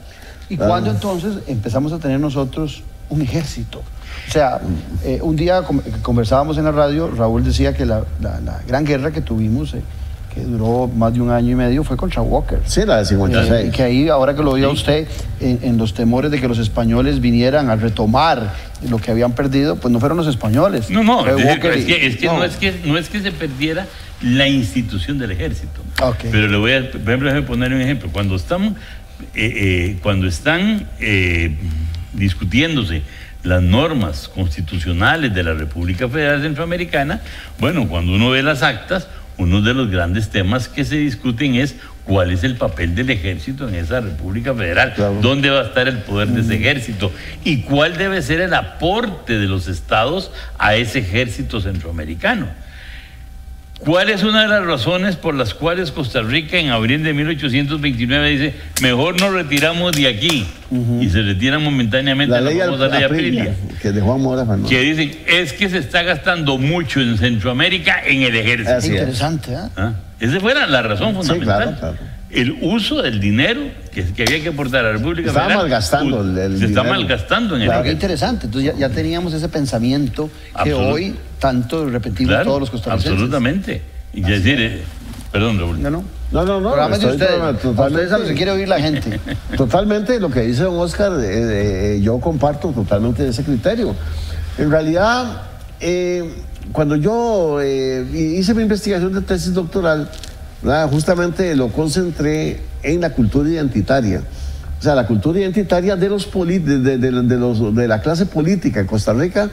S1: ¿Y cuándo ah. entonces empezamos a tener nosotros un ejército? O sea, eh, un día conversábamos en la radio, Raúl decía que la, gran guerra que tuvimos... Eh, que duró más de un año y medio, fue contra Walker.
S3: Sí, la de 56.
S1: Y que ahí, ahora que lo oía usted, en, los temores de que los españoles vinieran a retomar lo que habían perdido, pues no fueron los españoles.
S2: No, no, es, que, no. es que, no es que se perdiera la institución del ejército. Pero le voy a, por ejemplo, poner un ejemplo. Cuando estamos, eh, eh, cuando están eh, discutiéndose las normas constitucionales de la República Federal Centroamericana, bueno, cuando uno ve las actas, uno de los grandes temas que se discuten es cuál es el papel del ejército en esa República Federal, dónde va a estar el poder de ese ejército y cuál debe ser el aporte de los estados a ese ejército centroamericano. ¿Cuál es una de las razones por las cuales Costa Rica en abril de 1829 dice, mejor nos retiramos de aquí y se retira momentáneamente
S3: la, ley famosa ley Aprilia, que de Juan Mora
S2: Que dicen, es que se está gastando mucho en Centroamérica en el ejército.
S1: Es interesante, ¿eh? ¿Ah?
S2: Esa fuera la razón fundamental. El uso del dinero que, había que aportar a la República
S3: está malgastando el,
S2: Se está malgastando en
S1: el Qué interesante. Entonces ya, teníamos ese pensamiento que hoy tanto repetimos todos los costarricenses.
S2: Absolutamente. Y decir, eh, perdón,
S1: Raúl.
S2: No,
S1: no. No, no, no. Totalmente, se quiere oír la gente. (laughs)
S3: Totalmente lo que dice don Oscar, eh, eh, yo comparto totalmente ese criterio. En realidad, cuando yo hice mi investigación de tesis doctoral, justamente lo concentré en la cultura identitaria. O sea, la cultura identitaria de, los, de, de, los de la clase política en Costa Rica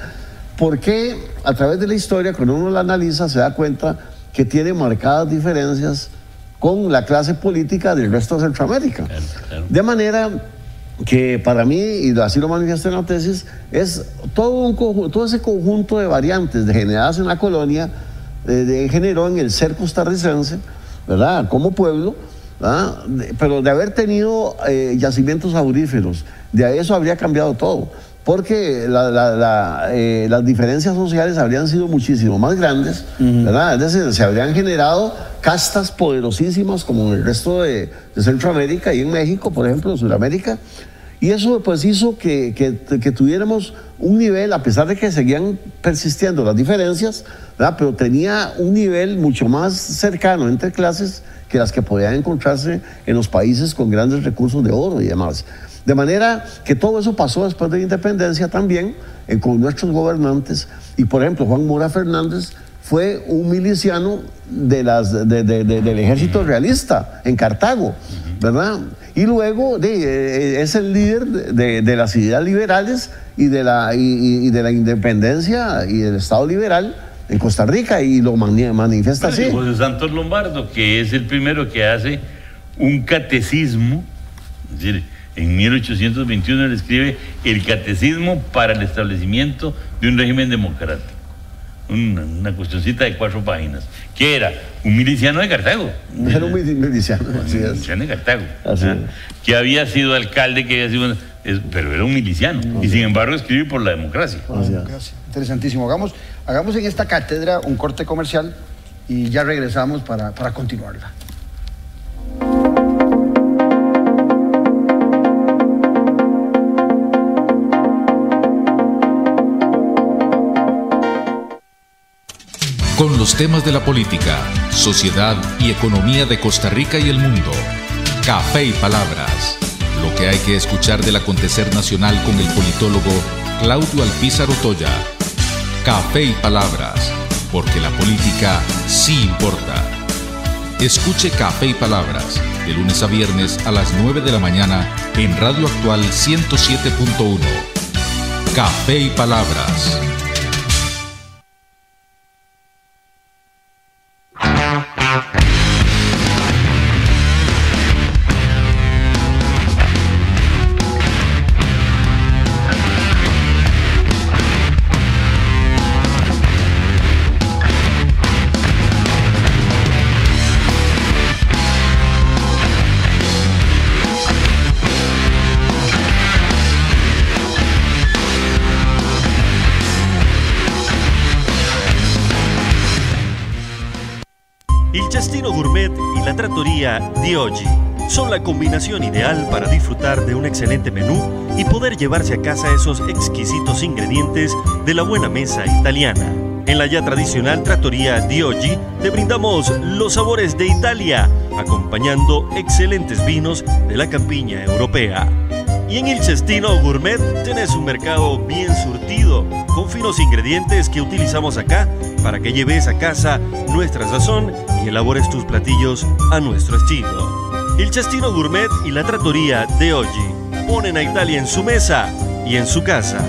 S3: porque a través de la historia, cuando uno la analiza, se da cuenta que tiene marcadas diferencias con la clase política del resto de Centroamérica. De manera que para mí, y así lo manifiesto en la tesis, es todo, un, todo ese conjunto de variantes generadas en la colonia, de, generó en el ser costarricense, ¿verdad? Como pueblo, pero de haber tenido eh, yacimientos auríferos, de eso habría cambiado todo porque eh, las diferencias sociales habrían sido muchísimo más grandes, ¿verdad? Es decir, se habrían generado castas poderosísimas como en el resto de, Centroamérica y en México, por ejemplo, en Sudamérica. Y eso pues hizo que, que, tuviéramos un nivel, a pesar de que seguían persistiendo las diferencias, ¿verdad? pero tenía un nivel mucho más cercano entre clases que las que podían encontrarse en los países con grandes recursos de oro y demás. De manera que todo eso pasó después de la independencia también con nuestros gobernantes. Y por ejemplo, Juan Mora Fernández fue un miliciano de las, del ejército realista en Cartago, ¿verdad? Y luego eh, es el líder de, las ideas liberales y de, la, y, de la independencia y del Estado liberal en Costa Rica y lo manifiesta así.
S2: José Santos Lombardo, que es el primero que hace un catecismo, es decir, en 1821 le escribe el catecismo para el establecimiento de un régimen democrático. Una, una cuestioncita de cuatro páginas. Que era un miliciano de Cartago.
S3: Era un miliciano,
S2: así es. miliciano de Cartago. ¿ah? Que había sido alcalde, que había sido. pero era un miliciano. y sin embargo escribe por la democracia.
S1: Interesantísimo. Hagamos, hagamos en esta cátedra un corte comercial y ya regresamos para, para continuarla.
S4: Con los temas de la política, sociedad y economía de Costa Rica y el mundo. Café y Palabras. Lo que hay que escuchar del acontecer nacional con el politólogo Claudio Alpizar Otoya. Café y Palabras, porque la política sí importa. Escuche Café y Palabras de lunes a viernes a las 9 de la mañana en Radio Actual 107.1. Café y Palabras.
S5: La trattoria Di Oggi son la combinación ideal para disfrutar de un excelente menú y poder llevarse a casa esos exquisitos ingredientes de la buena mesa italiana. En la ya tradicional trattoria Di Oggi te brindamos los sabores de Italia, acompañando excelentes vinos de la campiña europea. Y en el Cestino Gourmet tenés un mercado bien surtido, con finos ingredientes que utilizamos acá para que lleves a casa nuestra sazón y elabores tus platillos a nuestro estilo. El Cestino Gourmet y la trattoria de Oggi ponen a Italia en su mesa y en su casa.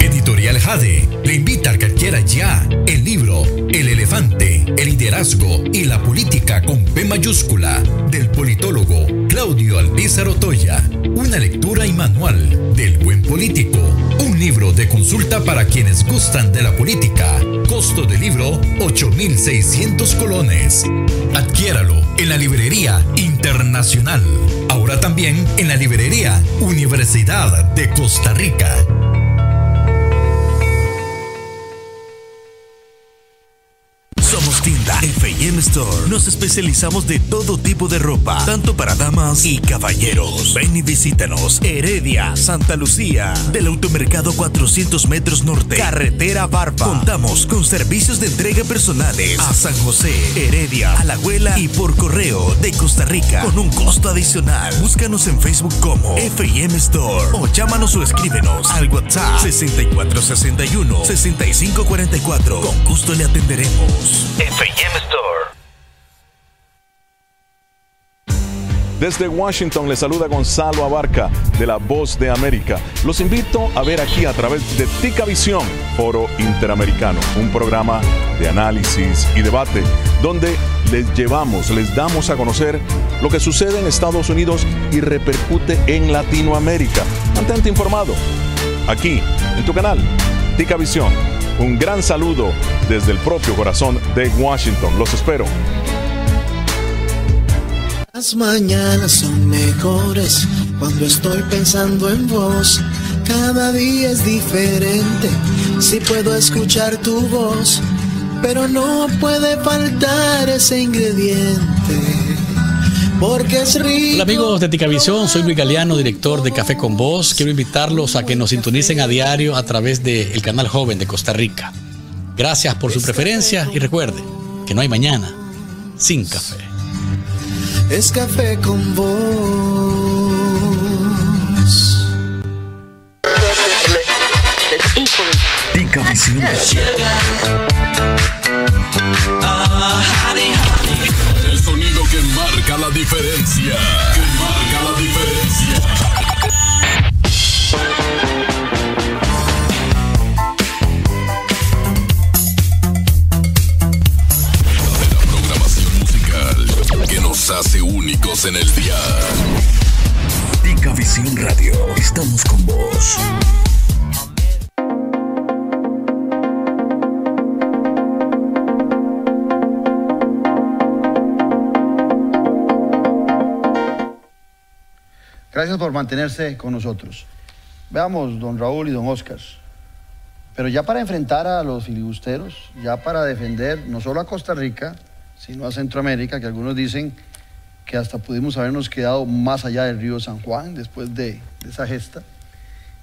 S4: Editorial Jade le invita a que adquiera ya el libro El elefante, el liderazgo y la política con P mayúscula del politólogo Claudio Alpizar Otoya. Una lectura y manual del buen político. Un libro de consulta para quienes gustan de la política. Costo del libro 8,600 colones. Adquiéralo en la librería internacional. Ahora también en la librería Universidad de Costa Rica.
S6: Somos tienda Store. Nos especializamos de todo tipo de ropa, tanto para damas y caballeros. Ven y visítanos. Heredia, Santa Lucía, del automercado 400 metros norte, carretera Barba. Contamos con servicios de entrega personales a San José, Heredia, Alajuela y por correo de Costa Rica con un costo adicional. Búscanos en Facebook como FM Store o llámanos o escríbenos al WhatsApp 6461 6544. Con gusto le atenderemos. FM Store.
S7: Desde Washington le saluda Gonzalo Abarca de La Voz de América. Los invito a ver aquí a través de Tica Visión, Foro Interamericano, un programa de análisis y debate donde les llevamos, les damos a conocer lo que sucede en Estados Unidos y repercute en Latinoamérica. Mantente informado aquí en tu canal Tica Visión. Un gran saludo desde el propio corazón de Washington. Los espero.
S8: Las mañanas son mejores cuando estoy pensando en vos. Cada día es diferente si puedo escuchar tu voz, pero no puede faltar ese ingrediente. Porque es rico.
S9: Hola amigos de Ticavisión, soy Luis Galeano, director de Café con Voz. Quiero invitarlos a que nos sintonicen a diario a través del canal joven de Costa Rica. Gracias por su preferencia y recuerde que no hay mañana sin café.
S8: Es café con vos.
S4: Ticavisión.
S10: El sonido que marca la diferencia. En el día.
S4: Ticavisión Radio. Estamos con vos.
S1: Gracias por mantenerse con nosotros. Veamos, don Raúl y don Oscar. Pero ya para enfrentar a los filibusteros, ya para defender no solo a Costa Rica, sino a Centroamérica, que algunos dicen que hasta pudimos habernos quedado más allá del río San Juan después de, de esa gesta,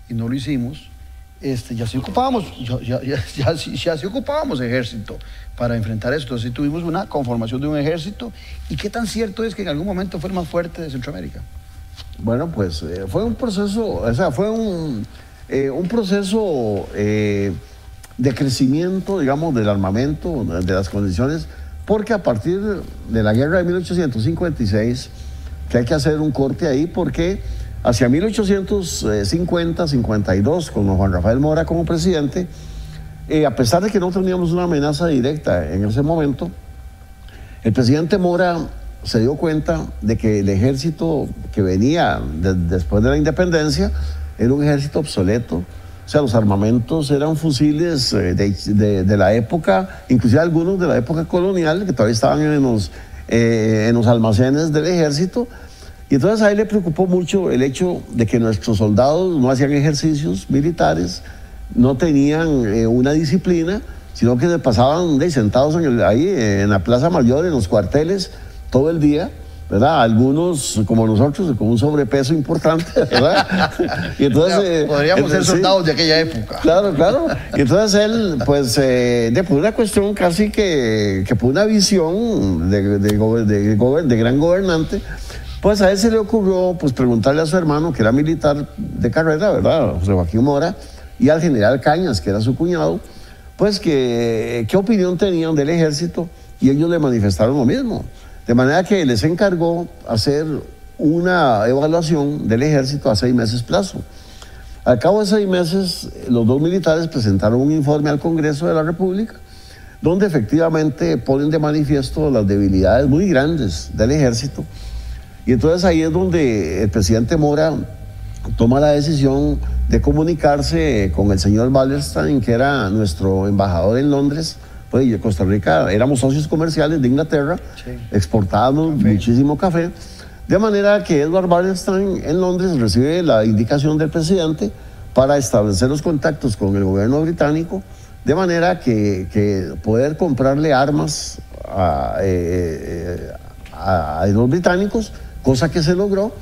S1: y no lo hicimos, este, ya sí ocupábamos, ya, ya, ya, (laughs) ya sí ocupábamos ejército para enfrentar esto. Así tuvimos una conformación de un ejército. ¿Y qué tan cierto es que en algún momento fue el más fuerte de Centroamérica?
S3: Bueno, pues eh, fue un proceso, o sea, fue un, eh, un proceso eh, de crecimiento, digamos, del armamento, de las condiciones, porque a partir de la guerra de 1856, que hay que hacer un corte ahí, porque hacia 1850, 52, con Juan Rafael Mora como presidente, eh, a pesar de que no teníamos una amenaza directa en ese momento, el presidente Mora se dio cuenta de que el ejército que venía de- después de la independencia era un ejército obsoleto. O sea, los armamentos eran fusiles eh, de, de- de la época, inclusive algunos de la época colonial, que todavía estaban en los, eh, en los almacenes del ejército. Y entonces a él le preocupó mucho el hecho de que nuestros soldados no hacían ejercicios militares, no tenían eh, una disciplina sino que se pasaban de, sentados en el- ahí en la Plaza Mayor, en los cuarteles, todo el día. ¿Verdad? Algunos, como nosotros, con un sobrepeso importante, (laughs) ¿verdad? y entonces, eh,
S1: Podríamos ser
S3: sí.
S1: soldados de aquella época.
S3: Claro, claro. Y entonces él, pues, eh, de por una cuestión casi que, que por una visión de, de, de de gran gobernante, pues a él se le ocurrió pues, preguntarle a su hermano, que era militar de carrera, ¿verdad? José Joaquín Mora, y al general Cañas, que era su cuñado, pues que qué opinión tenían del ejército y ellos le manifestaron lo mismo. De manera que les encargó hacer una evaluación del ejército a seis meses plazo. Al cabo de seis meses, los dos militares presentaron un informe al Congreso de la República, donde efectivamente ponen de manifiesto las debilidades muy grandes del ejército. Y entonces ahí es donde el presidente Mora toma la decisión de comunicarse con el señor Wallerstein, que era nuestro embajador en Londres. Pues Costa Rica éramos socios comerciales de Inglaterra, exportábamos muchísimo café. De manera que Edward Wallerstein en Londres recibe la indicación del presidente para establecer los contactos con el gobierno británico, de manera que, que poder comprarle armas a, eh, a- a los británicos, cosa que se logró.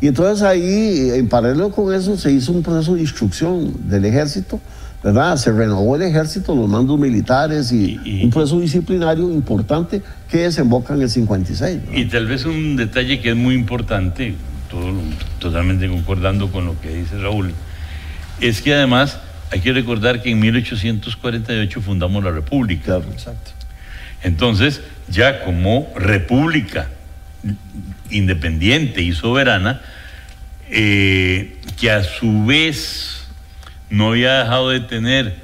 S3: Y entonces ahí, en paralelo con eso, se hizo un proceso de instrucción del ejército, ¿verdad? Se renovó el ejército, los mandos militares y, un proceso disciplinario importante que desemboca en el 56. ¿no?
S2: Y tal vez un detalle que es muy importante, todo- totalmente concordando con lo que dice Raúl, es que además hay que recordar que en 1848 fundamos la República.
S1: Exacto.
S2: Entonces, ya como república independiente y soberana, eh, que a su vez no había dejado de tener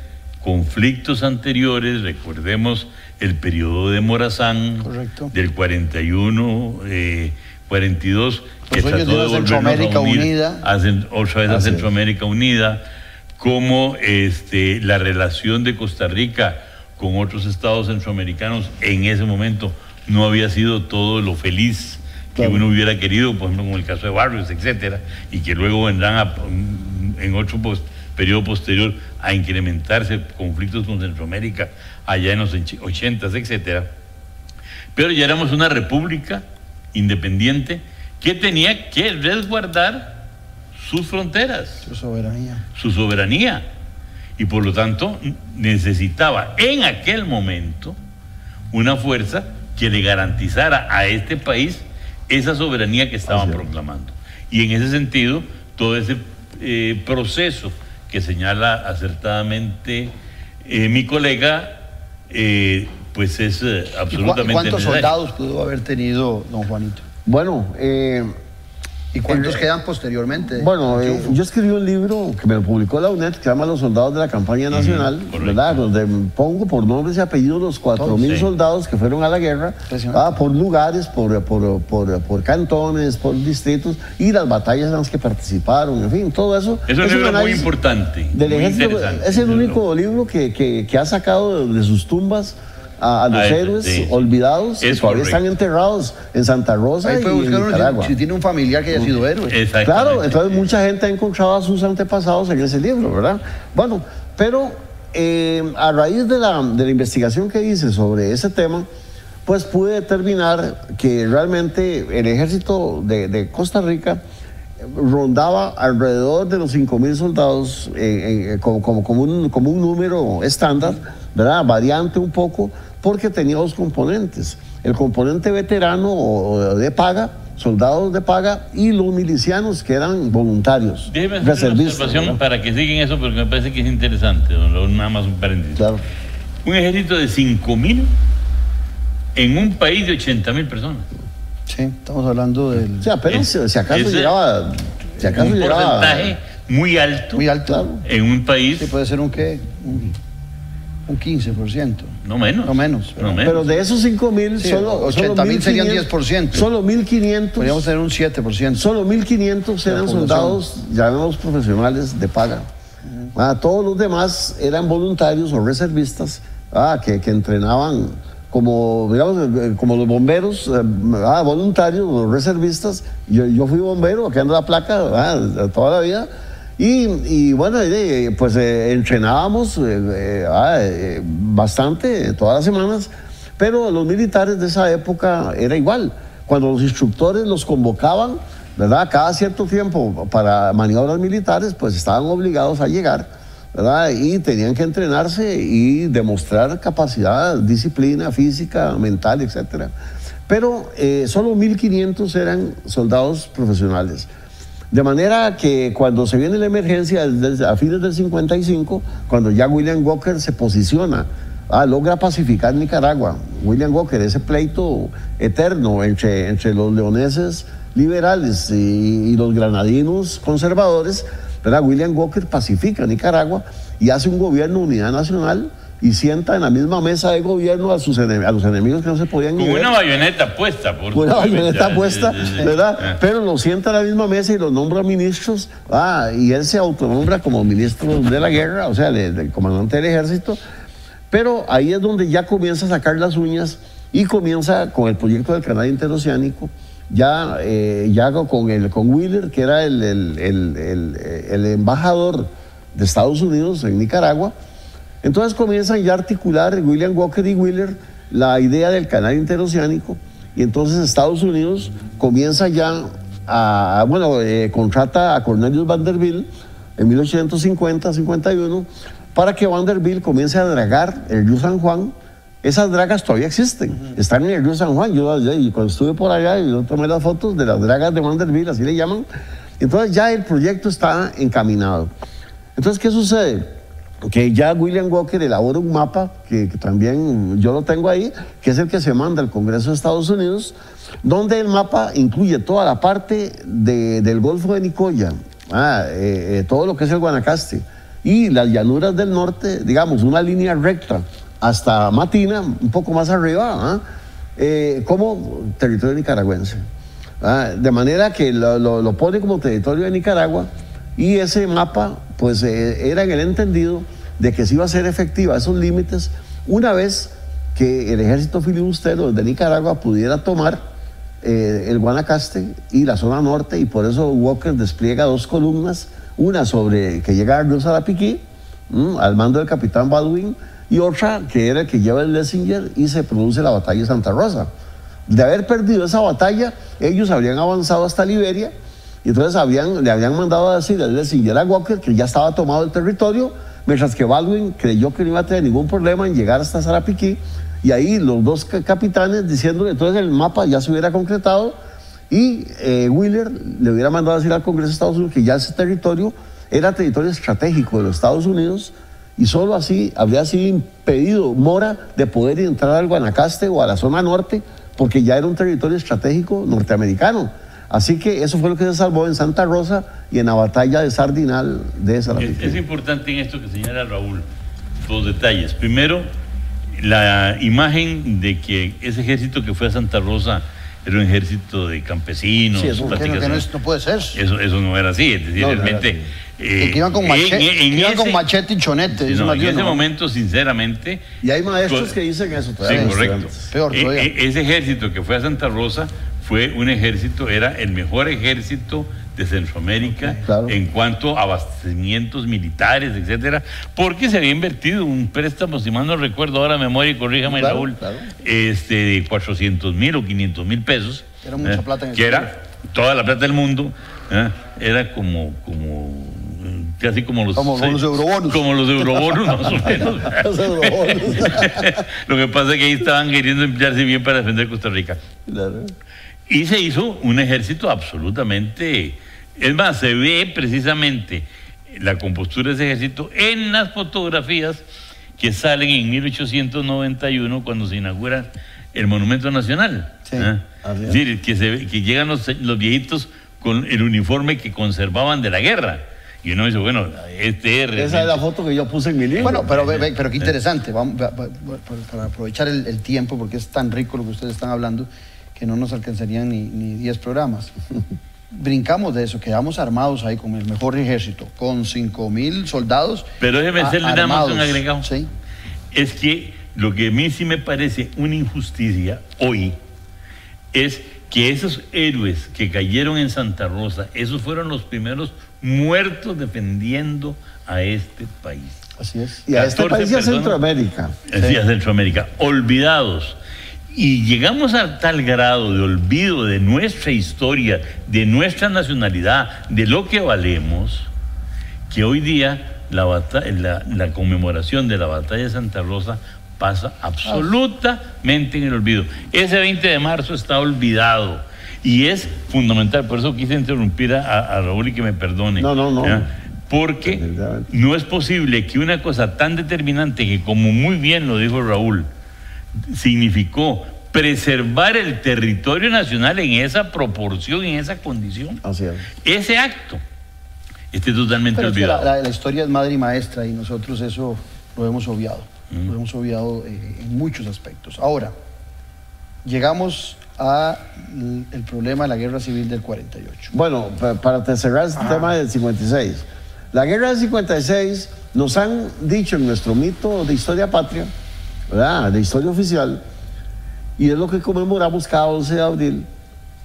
S2: conflictos anteriores, recordemos el periodo de Morazán
S1: Correcto.
S2: del 41, eh, 42, que
S1: Los sueños
S2: trató
S1: de
S2: de volvernos a
S1: Centroamérica
S2: unir
S1: unida.
S2: a otra vez a
S3: Así es.
S2: Centroamérica unida, como este, la relación de Costa Rica con otros estados centroamericanos en ese momento no había sido todo lo feliz que
S3: Claro.
S2: uno hubiera querido, por ejemplo, como el caso de Barrios, etcétera, y que luego vendrán a- en otro pos- periodo posterior a incrementarse conflictos con Centroamérica allá en los 80s, etcétera. Pero ya éramos una república independiente que tenía que resguardar sus fronteras
S1: Su soberanía.
S2: su soberanía y por lo tanto necesitaba en aquel momento una fuerza que le garantizara a este país esa soberanía que estaban proclamando. Y en ese sentido, todo ese eh, proceso que señala acertadamente eh, mi colega, eh, pues es eh,
S1: ¿Y cua-
S2: absolutamente
S1: cuántos
S2: necesario.
S1: soldados pudo haber tenido don Juanito?
S3: Bueno, eh,
S1: ¿Y cuántos
S3: Eh,
S1: quedan posteriormente?
S3: Bueno, eh, yo escribí un libro que me lo publicó la UNED, que se llama Los Soldados de la Campaña Nacional,
S2: correcto.
S3: ¿verdad? Donde pongo por nombres y apellidos los cuatro mil
S2: Sí.
S3: soldados que fueron a la guerra, ah, por lugares, por, por, por, por cantones, por distritos, y las batallas en las que participaron, en fin, todo eso.
S2: Es un muy importante.
S3: Del
S2: muy
S3: ejército, es el único libro que, que- que ha sacado de, de sus tumbas a, a los
S2: A ese,
S3: héroes
S2: sí.
S3: olvidados que
S2: Es
S3: todavía
S2: correcto.
S3: están enterrados en Santa Rosa
S1: Ahí
S3: y en Nicaragua.
S1: si, si tiene un familiar que haya sido héroe.
S3: Claro, entonces mucha gente ha encontrado a sus antepasados en ese libro, ¿verdad? Bueno, pero eh, a raíz de la, de la investigación que hice sobre ese tema, pues pude determinar que realmente el ejército de, de Costa Rica rondaba alrededor de los 5 mil soldados eh, eh, como, como, como un, como un número estándar, ¿verdad? Variante un poco, porque tenía dos componentes. El componente veterano o de paga, soldados de paga, y los milicianos que eran voluntarios,
S2: Déjeme hacer una observación
S3: ¿verdad?
S2: para que sigan eso porque me parece que es interesante, nada más un paréntesis.
S3: Claro.
S2: Un ejército de 5 mil en un país de 80 mil personas.
S1: Sí, estamos hablando del...
S3: O sea, apenas si acaso
S2: ese-
S3: llegaba, si acaso
S2: un
S3: llegaba,
S2: porcentaje muy alto
S1: Muy alto.
S3: Claro.
S2: en un país,
S1: Sí, puede ser un qué? Un, un 15%.
S2: No menos.
S1: No menos,
S2: No menos.
S3: pero de esos 5 mil,
S1: Sí,
S3: solo,
S1: 80 mil serían
S3: 1500,
S1: 10%.
S3: Solo 1500.
S1: Podríamos tener un 7%.
S3: Solo 1.500 eran soldados, llamados profesionales de paga. Ah, todos los demás eran voluntarios o reservistas ah, que, que entrenaban como, digamos, eh, como los bomberos, eh, ah, voluntarios, los reservistas. Yo, yo fui bombero, aquí ando la placa ah, toda la vida. Y, y bueno, eh, pues eh, entrenábamos eh, eh, ah, eh, bastante todas las semanas, pero los militares de esa época era igual. Cuando los instructores los convocaban, ¿verdad? Cada cierto tiempo para maniobras militares, pues estaban obligados a llegar, ¿verdad? Y tenían que entrenarse y demostrar capacidad, disciplina física, mental, etcétera. Pero eh, solo 1.500 eran soldados profesionales. De manera que cuando se viene la emergencia a fines del 55, cuando ya William Walker se posiciona, ah, logra pacificar Nicaragua. William Walker, ese pleito eterno entre, entre los leoneses liberales y, los granadinos conservadores. William Walker pacifica Nicaragua y hace un gobierno de unidad nacional y sienta en la misma mesa de gobierno a, sus a los enemigos que no se podían
S2: Con una bayoneta puesta. Por
S3: una bayoneta (laughs)
S2: Ya,
S3: puesta. ¿verdad?
S2: Ah.
S3: Pero lo sienta a la misma mesa y lo nombra ministros, ah, y él se autonombra como ministro de la guerra, o sea, de- del comandante del ejército. Pero ahí es donde ya comienza a sacar las uñas y comienza con el proyecto del canal interoceánico, ya, eh, ya con, el, con Wheeler, que era el- el- el embajador de Estados Unidos en Nicaragua. Entonces comienzan ya a articular William Walker y Wheeler la idea del canal interoceánico y entonces Estados Unidos comienza ya a, bueno, eh, contrata a Cornelius Vanderbilt en 1850-51 para que Vanderbilt comience a dragar el río San Juan. Esas dragas todavía existen, están en el río San Juan. Yo, cuando estuve por allá, yo tomé las fotos de las dragas de Vanderbilt, así le llaman. Entonces ya el proyecto está encaminado. Entonces, ¿qué sucede? Que ya William Walker elabora un mapa, que, también yo lo tengo ahí, que es el que se manda al Congreso de Estados Unidos, donde el mapa incluye toda la parte de- del Golfo de Nicoya, ah, eh, eh, todo lo que es el Guanacaste, y las llanuras del norte, digamos, una línea recta hasta Matina, un poco más arriba, ah, eh, como territorio nicaragüense. Ah, de manera que lo- lo pone como territorio de Nicaragua y ese mapa pues eh, era en el entendido de que se iba a ser efectiva esos límites una vez que el ejército filibustero de Nicaragua pudiera tomar eh, el Guanacaste y la zona norte y por eso Walker despliega dos columnas, una sobre que llega a Río Sarapiquí, mm, al mando del capitán Baldwin y otra que era el que lleva el Lessinger y se produce la batalla de Santa Rosa. De haber perdido esa batalla, ellos habrían avanzado hasta Liberia y entonces le habían mandado a decir al Lessinger a Walker que ya estaba tomado el territorio, mientras que Baldwin creyó que no iba a tener ningún problema en llegar hasta Sarapiquí y ahí los dos ca- capitanes diciendo entonces el mapa ya se hubiera concretado y eh, Wheeler le hubiera mandado a decir al Congreso de Estados Unidos que ya ese territorio era territorio estratégico de los Estados Unidos y solo así habría sido impedido Mora de poder entrar al Guanacaste o a la zona norte porque ya era un territorio estratégico norteamericano. Así que eso fue lo que se salvó en Santa Rosa y en la batalla de Sardinal de
S2: Es,
S3: Sarapiquí.
S2: es importante en esto que señala Raúl dos detalles. Primero, la imagen de que ese ejército que fue a Santa Rosa era un ejército de campesinos.
S1: Sí, eso que no, no, es- no puede ser.
S2: Eso, eso no era así, es decir,
S3: No, no
S2: realmente. eh,
S1: que iban con
S2: en-
S1: machete,
S2: en- en
S1: que iban con
S2: ese-
S1: machete y chonete.
S2: no, en ese
S1: ¿no?
S2: momento, sinceramente.
S3: Y hay maestros
S2: co-
S3: que dicen eso
S2: Sí,
S3: todavía.
S2: correcto.
S1: Peor
S2: Eh,
S1: todavía.
S2: eh, ese ejército que fue a Santa Rosa fue un ejército, era el mejor ejército de Centroamérica
S3: Claro.
S2: en cuanto a abastecimientos militares, etcétera, porque se había invertido un préstamo, si mal no recuerdo ahora memoria y corríjame
S3: Claro,
S2: Raúl,
S3: claro.
S2: este, de 400 mil o 500 mil pesos.
S1: Era mucha plata en
S2: Que era toda la plata del mundo, ¿eh? era como, como eh, casi como los,
S1: Como los eurobonos.
S2: Como los eurobonos, más o (laughs) menos.
S3: Los eurobonos. (laughs)
S2: Lo que pasa es que ahí estaban queriendo emplearse bien para defender Costa Rica.
S3: Claro.
S2: Y se hizo un ejército absolutamente... Es más, se ve precisamente la compostura de ese ejército en las fotografías que salen en 1891 cuando se inaugura el Monumento Nacional.
S1: Sí,
S2: ¿eh? Es decir, que, se que llegan los, los viejitos con el uniforme que conservaban de la guerra. Y uno dice, bueno, este es
S3: Esa es
S2: realmente-
S3: la foto que yo puse en mi libro.
S1: Bueno, pero, ve- ve- pero qué interesante, vamos, va- va- va- para, para aprovechar el, el tiempo, porque es tan rico lo que ustedes están hablando, que no nos alcanzarían ni, ni 10 programas. Brincamos de eso, quedamos armados ahí con el mejor ejército, con 5 mil soldados.
S2: Pero déjeme hacerle nada más un agregado.
S1: Sí.
S2: es que lo que a mí sí me parece una injusticia hoy es que esos héroes que cayeron en Santa Rosa, esos fueron los primeros muertos defendiendo a este país.
S1: Así es.
S3: Y a este
S2: 14
S3: país y a. Centroamérica.
S2: Así a Centroamérica, olvidados. Y llegamos a tal grado de olvido de nuestra historia, de nuestra nacionalidad, de lo que valemos, que hoy día la, la, la conmemoración de la batalla de Santa Rosa pasa absolutamente en el olvido. Ese 20 de marzo está olvidado y es fundamental, por eso quise interrumpir a, a Raúl y que me perdone.
S3: No, no, no.
S2: Porque no es posible que una cosa tan determinante que, como muy bien lo dijo Raúl, significó preservar el territorio nacional en esa proporción, en esa condición,
S3: Así es.
S2: ese acto esté totalmente
S1: Pero es que la,
S2: olvidado.
S1: la- la historia es madre y maestra y nosotros eso lo hemos obviado.
S2: Mm.
S1: Lo hemos obviado eh, en muchos aspectos. Ahora, llegamos al el problema de la guerra civil del 48.
S3: Bueno, pa- para cerrar este tema del 56. La guerra del 56 nos han dicho en nuestro mito de historia patria, ¿verdad? De historia oficial, y es lo que conmemoramos cada 11 de abril,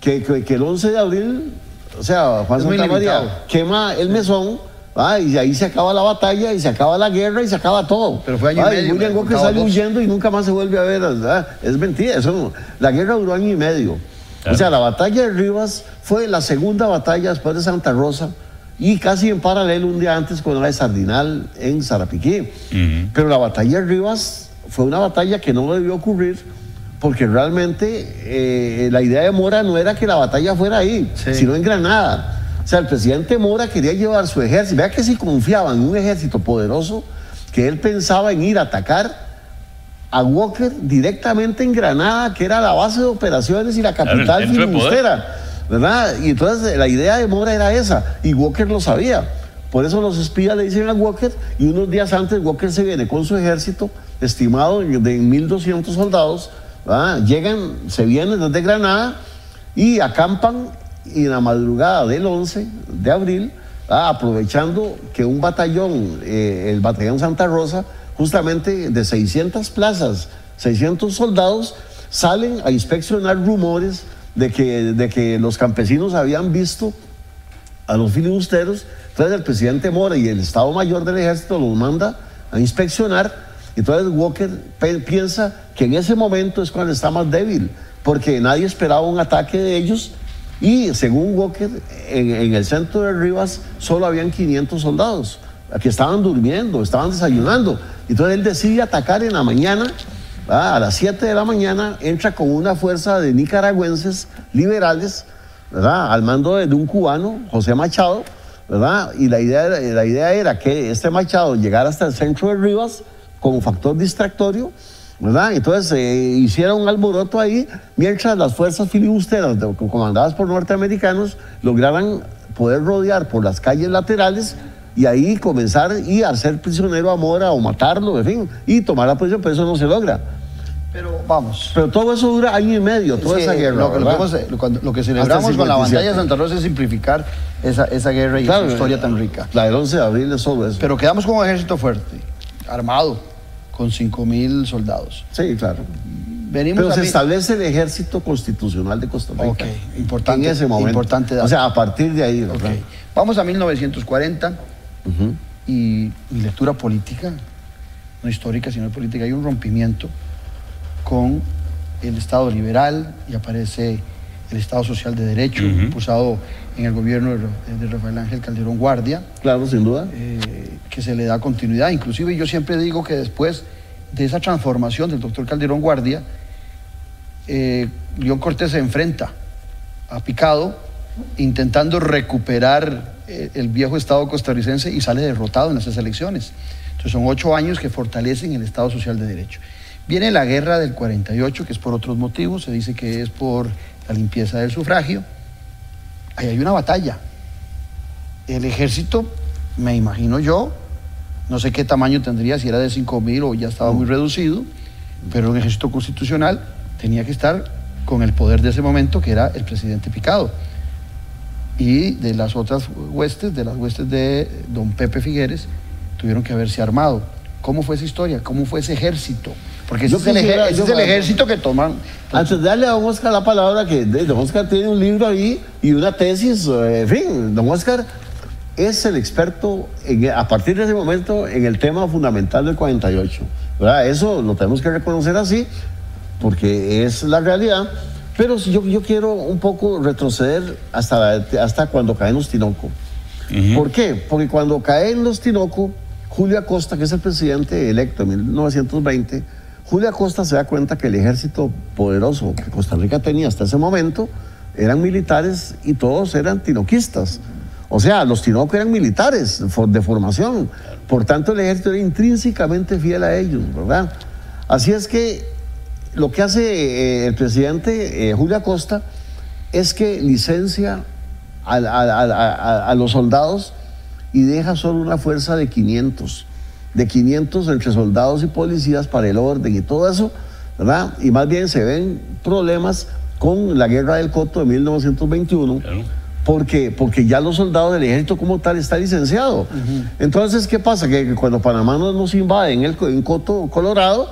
S3: que, que- que el 11 de abril, o sea, Juan Santa María quema el mesón, ¿verdad? y ahí se acaba la batalla, y se acaba la guerra, y se acaba todo.
S1: Pero fue año y
S3: ¿verdad?
S1: medio,
S3: William
S1: me
S3: Walker
S1: contaba
S3: sale
S1: dos.
S3: huyendo y nunca más se vuelve a ver, ¿verdad? Es mentira, eso no- La guerra duró año y medio.
S2: Claro.
S3: O sea, la batalla de Rivas fue la segunda batalla después de Santa Rosa y casi en paralelo un día antes con la de Sardinal en Zarapiquí.
S2: Ujú.
S3: Pero la batalla de Rivas fue una batalla que no debió ocurrir porque realmente eh, la idea de Mora no era que la batalla fuera ahí,
S1: Sí.
S3: sino en Granada. O sea, el presidente Mora quería llevar su ejército. Vea que si confiaba en un ejército poderoso, que él pensaba en ir a atacar a Walker directamente en Granada, que era la base de operaciones y la capital filibustera, ¿verdad? Y entonces eh, la idea de Mora era esa, y Walker lo sabía. Por eso los espías le dicen a Walker, y unos días antes Walker se viene con su ejército, estimado de 1.200 soldados, llegan, se vienen desde Granada y acampan y en la madrugada del 11 de abril, aprovechando que un batallón, eh, el batallón Santa Rosa, justamente de 600 plazas, 600 soldados, salen a inspeccionar rumores de que, de que los campesinos habían visto a los filibusteros. Entonces el presidente Mora y el Estado Mayor del Ejército los manda a inspeccionar. Entonces Walker piensa que en ese momento es cuando está más débil, porque nadie esperaba un ataque de ellos. Y según Walker, en, en el centro de Rivas solo habían 500 soldados que estaban durmiendo, estaban desayunando. Entonces él decide atacar en la mañana Ah, a las 7 de la mañana entra con una fuerza de nicaragüenses liberales, ¿verdad? Al mando de, de un cubano, José Machado, ¿verdad? Y la idea, la idea era que este Machado llegara hasta el centro de Rivas como factor distractorio, ¿verdad? Entonces eh, hicieron un alboroto ahí, mientras las fuerzas filibusteras comandadas por norteamericanos lograran poder rodear por las calles laterales y ahí comenzar y hacer prisionero a Mora o matarlo, en fin, y tomar la posición, pero eso no se logra.
S1: Pero vamos.
S3: Pero todo eso dura año y medio, toda
S1: Sí,
S3: esa guerra.
S1: Lo, que- lo que eh, lo- lo que celebramos
S3: el
S1: con la
S3: 57.
S1: batalla de Santa Rosa es simplificar esa, esa guerra y
S3: Claro,
S1: esa historia tan rica.
S3: La del 11 de abril es solo eso.
S1: Pero quedamos con un ejército fuerte, armado, con 5 mil soldados.
S3: sí, claro.
S1: Venimos
S3: Pero
S1: a
S3: se establece el ejército constitucional de Costa Rica.
S1: Ok, importante-
S3: En ese momento.
S1: importante dato.
S3: O sea, a partir de ahí.
S1: Vamos a 1940
S3: Ujú.
S1: y mi lectura política, no histórica, sino política, hay un rompimiento con el Estado liberal y aparece el Estado social de derecho, impulsado en el gobierno de Rafael Ángel Calderón Guardia,
S3: Claro, sin duda.
S1: eh, que se le da continuidad. Inclusive yo siempre digo que después de esa transformación del doctor Calderón Guardia, eh, León Cortés se enfrenta a Picado intentando recuperar eh, el viejo Estado costarricense y sale derrotado en esas elecciones. Entonces son ocho años que fortalecen el Estado social de derecho. Viene la guerra del 48, que es por otros motivos, se dice que es por la limpieza del sufragio. Ahí hay una batalla. El ejército, me imagino yo, no sé qué tamaño tendría, si era de 5 mil o ya estaba muy reducido, pero un ejército constitucional tenía que estar con el poder de ese momento, que era el presidente Picado. Y de las otras huestes, de las huestes de don Pepe Figueres, tuvieron que haberse armado. ¿Cómo fue esa historia? ¿Cómo fue ese ejército? Porque ese es, el, ese es el ejército que toman.
S3: Antes de darle a don Oscar la palabra, que don Oscar tiene un libro ahí y una tesis, eh, en fin, don Oscar es el experto en- a partir de ese momento en el tema fundamental del 48. ¿verdad? Eso lo tenemos que reconocer así, porque es la realidad. Pero yo, yo quiero un poco retroceder hasta, hasta cuando caen los Tinoco. ¿Por qué? Porque cuando caen los Tinoco, Julio Acosta, que es el presidente electo en 1920, Julio Acosta se da cuenta que el ejército poderoso que Costa Rica tenía hasta ese momento eran militares y todos eran tinoquistas. O sea, los Tinoco eran militares de formación. Por tanto, el ejército era intrínsecamente fiel a ellos, ¿verdad? Así es que lo que hace eh, el presidente eh, Julio Acosta es que licencia a- a los soldados y deja solo una fuerza de 500, de 500 entre soldados y policías para el orden y todo eso, ¿verdad? Y más bien se ven problemas con la guerra del Coto de 1921. Porque, porque ya los soldados del ejército como tal está licenciado. Entonces, ¿qué pasa? Que, que cuando Panamá nos, nos invade en el en Coto, Colorado,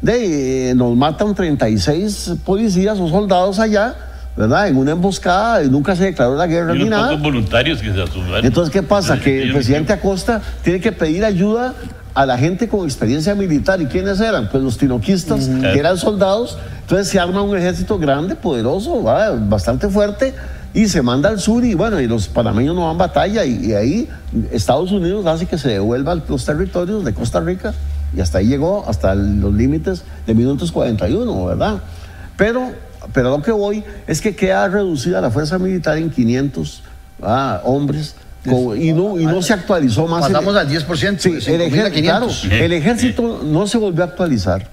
S3: de, eh, nos matan 36 policías o soldados allá, ¿verdad? En una emboscada, y nunca se declaró la guerra
S2: Y
S3: ni nada.
S2: voluntarios que se.
S3: Entonces, ¿qué pasa? Que el presidente Acosta tiene que pedir ayuda a la gente con experiencia militar. ¿Y quiénes eran? Pues los tinoquistas, que eran soldados. Entonces se arma un ejército grande, poderoso, ¿va? bastante fuerte, y se manda al sur. Y bueno, y los panameños no dan batalla. Y, y ahí Estados Unidos hace que se devuelvan los territorios de Costa Rica. Y hasta ahí llegó, hasta los límites de 1941, ¿verdad? Pero, pero lo que voy es que queda reducida la fuerza militar en 500 ah, hombres. Con- y, no, y no se actualizó más. el-
S1: Pasamos al 10%.
S3: Sí, el,
S1: 5.000 a
S3: ejército, claro,
S1: 500.
S3: el ejército no se volvió a actualizar.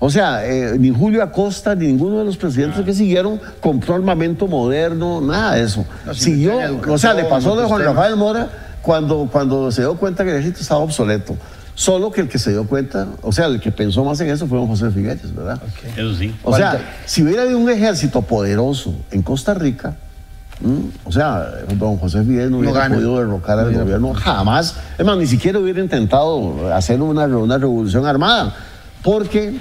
S3: O sea, eh, ni Julio Acosta, ni ninguno de los presidentes que siguieron compró armamento moderno, nada de eso.
S1: No, sí,
S3: Siguió,
S1: educación,
S3: o sea, le pasó de Juan. Rafael Mora cuando, cuando se dio cuenta que el ejército estaba obsoleto. Solo que el que se dio cuenta, o sea, el que pensó más en eso fue don José Figueres, ¿verdad?
S2: Eso sí.
S3: O sea, si hubiera habido un ejército poderoso en Costa Rica. O sea, don José Fidel no hubiera podido derrocar al gobierno jamás. Es más, ni siquiera hubiera intentado hacer una, una revolución armada, porque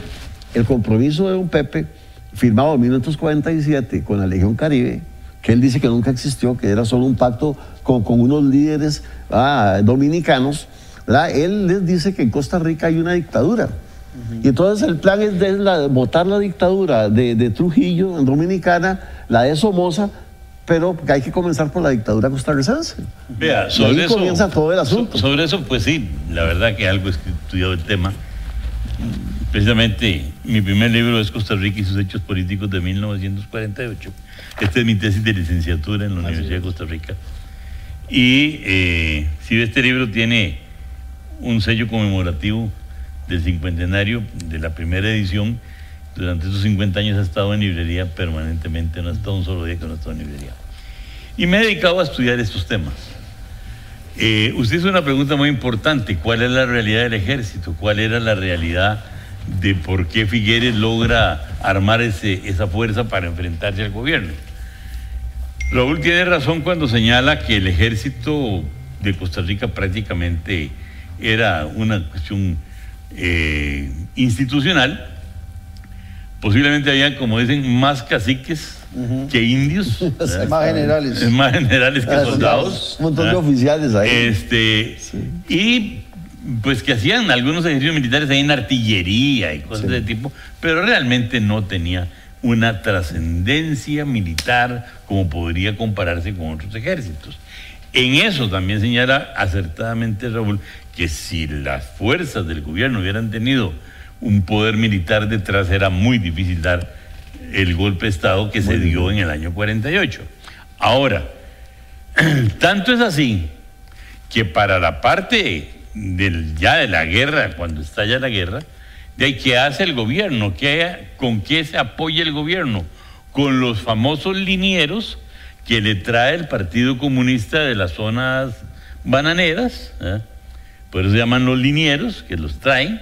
S3: el compromiso de don Pepe, firmado en 1947 con la Legión Caribe, que él dice que nunca existió, que era solo un pacto con, con unos líderes ah, dominicanos, ¿verdad? él les dice que en Costa Rica hay una dictadura. Y entonces el plan es de la- votar la dictadura de, de Trujillo en Dominicana, la de Somoza, pero hay que comenzar por la dictadura costarricense.
S2: Vea,
S3: Y
S2: sobre
S3: ahí
S2: eso,
S3: comienza todo el asunto.
S2: so- sobre eso, pues sí, la verdad que algo he estudiado el tema. Precisamente, mi primer libro es Costa Rica y sus hechos políticos de 1948. Esta es mi tesis de licenciatura en la Universidad de Costa Rica. Y eh, si este libro tiene un sello conmemorativo del cincuentenario de la primera edición, durante estos 50 años ha estado en librería permanentemente, no ha estado un solo día que no ha estado en librería. Y me he dedicado a estudiar estos temas. Eh, usted hizo una pregunta muy importante, ¿cuál es la realidad del ejército? ¿Cuál era la realidad de por qué Figueres logra armar ese- esa fuerza para enfrentarse al gobierno? Raúl tiene razón cuando señala que el ejército de Costa Rica prácticamente era una cuestión eh, institucional. Posiblemente habían, como dicen, más caciques que indios. (laughs)
S1: Más generales.
S2: Es más generales que
S3: Ah,
S2: soldados.
S3: Un montón de
S2: ¿verdad?
S3: oficiales ahí.
S2: Este, Y pues que hacían algunos ejercicios militares ahí en artillería y cosas de tipo, pero realmente no tenía una trascendencia militar como podría compararse con otros ejércitos. En eso también señala acertadamente Raúl que si las fuerzas del gobierno hubieran tenido un poder militar detrás era muy difícil dar el golpe de Estado que se dio en el año 48. Ahora, (clears throat) tanto es así que para la parte del, ya de la guerra, cuando estalla la guerra, de ahí, ¿qué hace el gobierno? ¿Qué, ¿Con qué se apoya el gobierno? Con los famosos linieros que le trae el Partido Comunista de las zonas bananeras, ¿eh? por eso se llaman los linieros, que los traen.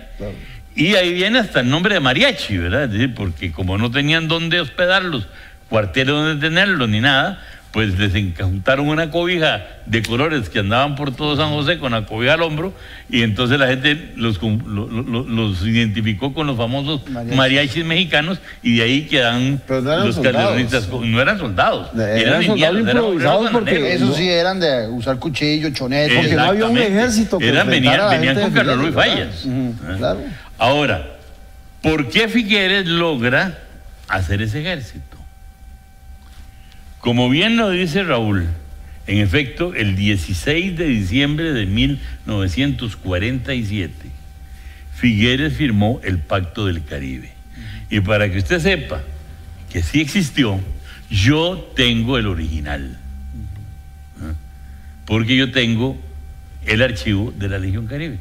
S2: Y ahí viene hasta el nombre de mariachi, ¿verdad? Es decir, porque como no tenían dónde hospedarlos, cuarteles donde tenerlos, ni nada, pues les encantaron una cobija de colores que andaban por todo San José con la cobija al hombro y entonces la gente los, com- lo- lo- los identificó con los famosos
S1: Mariachis.
S2: mariachis mexicanos y de ahí quedan
S3: Pero no eran
S2: los
S3: soldados.
S2: calderonistas. No eran soldados.
S3: Eran soldados
S2: eran-
S3: improvisados
S2: eran
S3: porque
S2: bananeros.
S1: Esos sí eran de usar cuchillo, chonete.
S3: Porque no había un ejército que
S2: Eran, venían, con Carlos Luis Fallas.
S3: Claro.
S2: Ahora, ¿por qué Figueres logra hacer ese ejército? Como bien lo dice Raúl, en efecto, el 16 de diciembre de 1947, Figueres firmó el Pacto del Caribe. Y para que usted sepa que sí existió, yo tengo el original. ¿Ah? Porque yo tengo el archivo de la Legión Caribe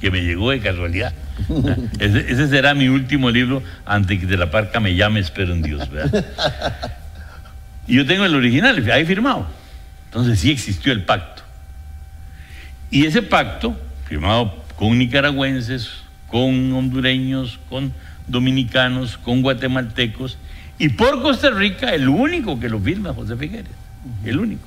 S2: que me llegó de casualidad. (laughs) Ese, ese será mi último libro antes que de la parca me llame, espero en Dios. Y yo tengo el original, ahí firmado. Entonces sí existió el pacto. Y ese pacto, firmado con nicaragüenses, con hondureños, con dominicanos, con guatemaltecos, y por Costa Rica, el único que lo firma, José Figueres. El único.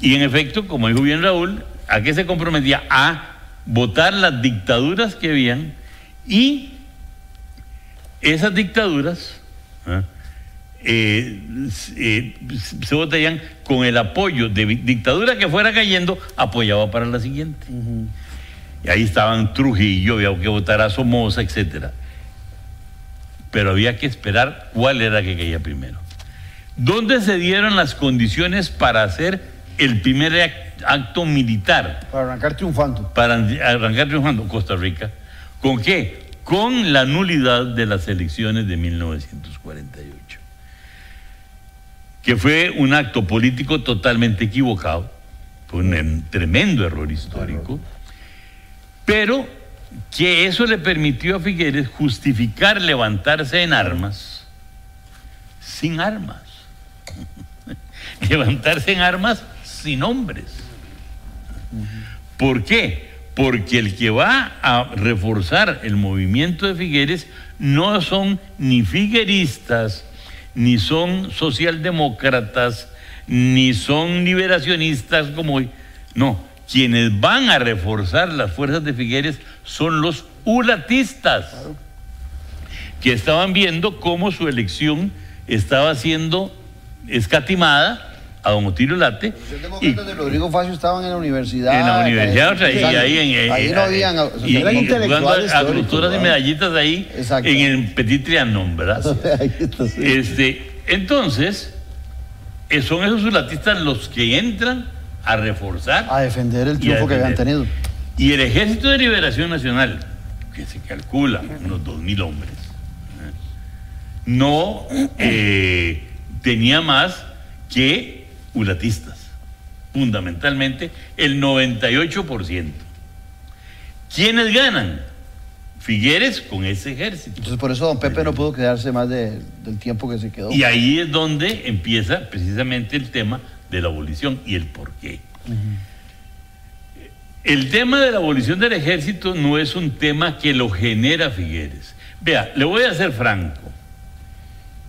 S2: Y en efecto, como dijo bien Raúl, ¿a qué se comprometía? A votar las dictaduras que habían y esas dictaduras ¿ah? eh, eh, se votarían con el apoyo de dictadura que fuera cayendo, apoyaba para la siguiente. Y ahí estaban Trujillo, había que votar a Somoza, etcétera. Pero había que esperar cuál era que caía primero. ¿Dónde se dieron las condiciones para hacer el primer ac- acto militar?
S1: Para arrancar triunfando.
S2: para arrancar triunfando Costa Rica. ¿Con qué? Con la nulidad de las elecciones de 1948, que fue un acto político totalmente equivocado, fue un em- tremendo error histórico, pero que eso le permitió a Figueres justificar levantarse en armas sin armas, (laughs) levantarse en armas sin hombres. ¿Por qué? Porque el que va a reforzar el movimiento de Figueres no son ni figueristas, ni son socialdemócratas, ni son liberacionistas como hoy. No, quienes van a reforzar las fuerzas de Figueres son los ulatistas, que estaban viendo cómo su elección estaba siendo escatimada a don Otilio Late.
S1: Los
S2: y-
S1: demócratas de Rodrigo Facio estaban en la universidad.
S2: en la universidad otra, y
S1: Exacto.
S2: ahí en, en-
S1: Ahí no
S2: en-
S1: habían. o sea,
S2: y,
S3: eran
S2: y jugando a y
S3: ¿verdad?
S2: medallitas ahí
S1: Exacto.
S2: en el Petit Trianon, ¿verdad? (laughs)
S3: Ahí está, sí.
S2: este, entonces, eh, son esos ulatistas los que entran a reforzar
S1: a defender el
S2: y
S1: triunfo que habían tenido.
S2: Y el Ejército de Liberación Nacional, que se calcula unos 2.000 hombres, ¿eh? no eh, tenía más que ulatistas, fundamentalmente el 98%. ¿Quiénes ganan? Figueres con ese ejército.
S1: Entonces por eso don Pepe no pudo quedarse más de- del tiempo que se quedó.
S2: Y ahí es donde empieza precisamente el tema de la abolición y el por qué. El tema de la abolición del ejército no es un tema que lo genera Figueres. Vea, le voy a ser franco.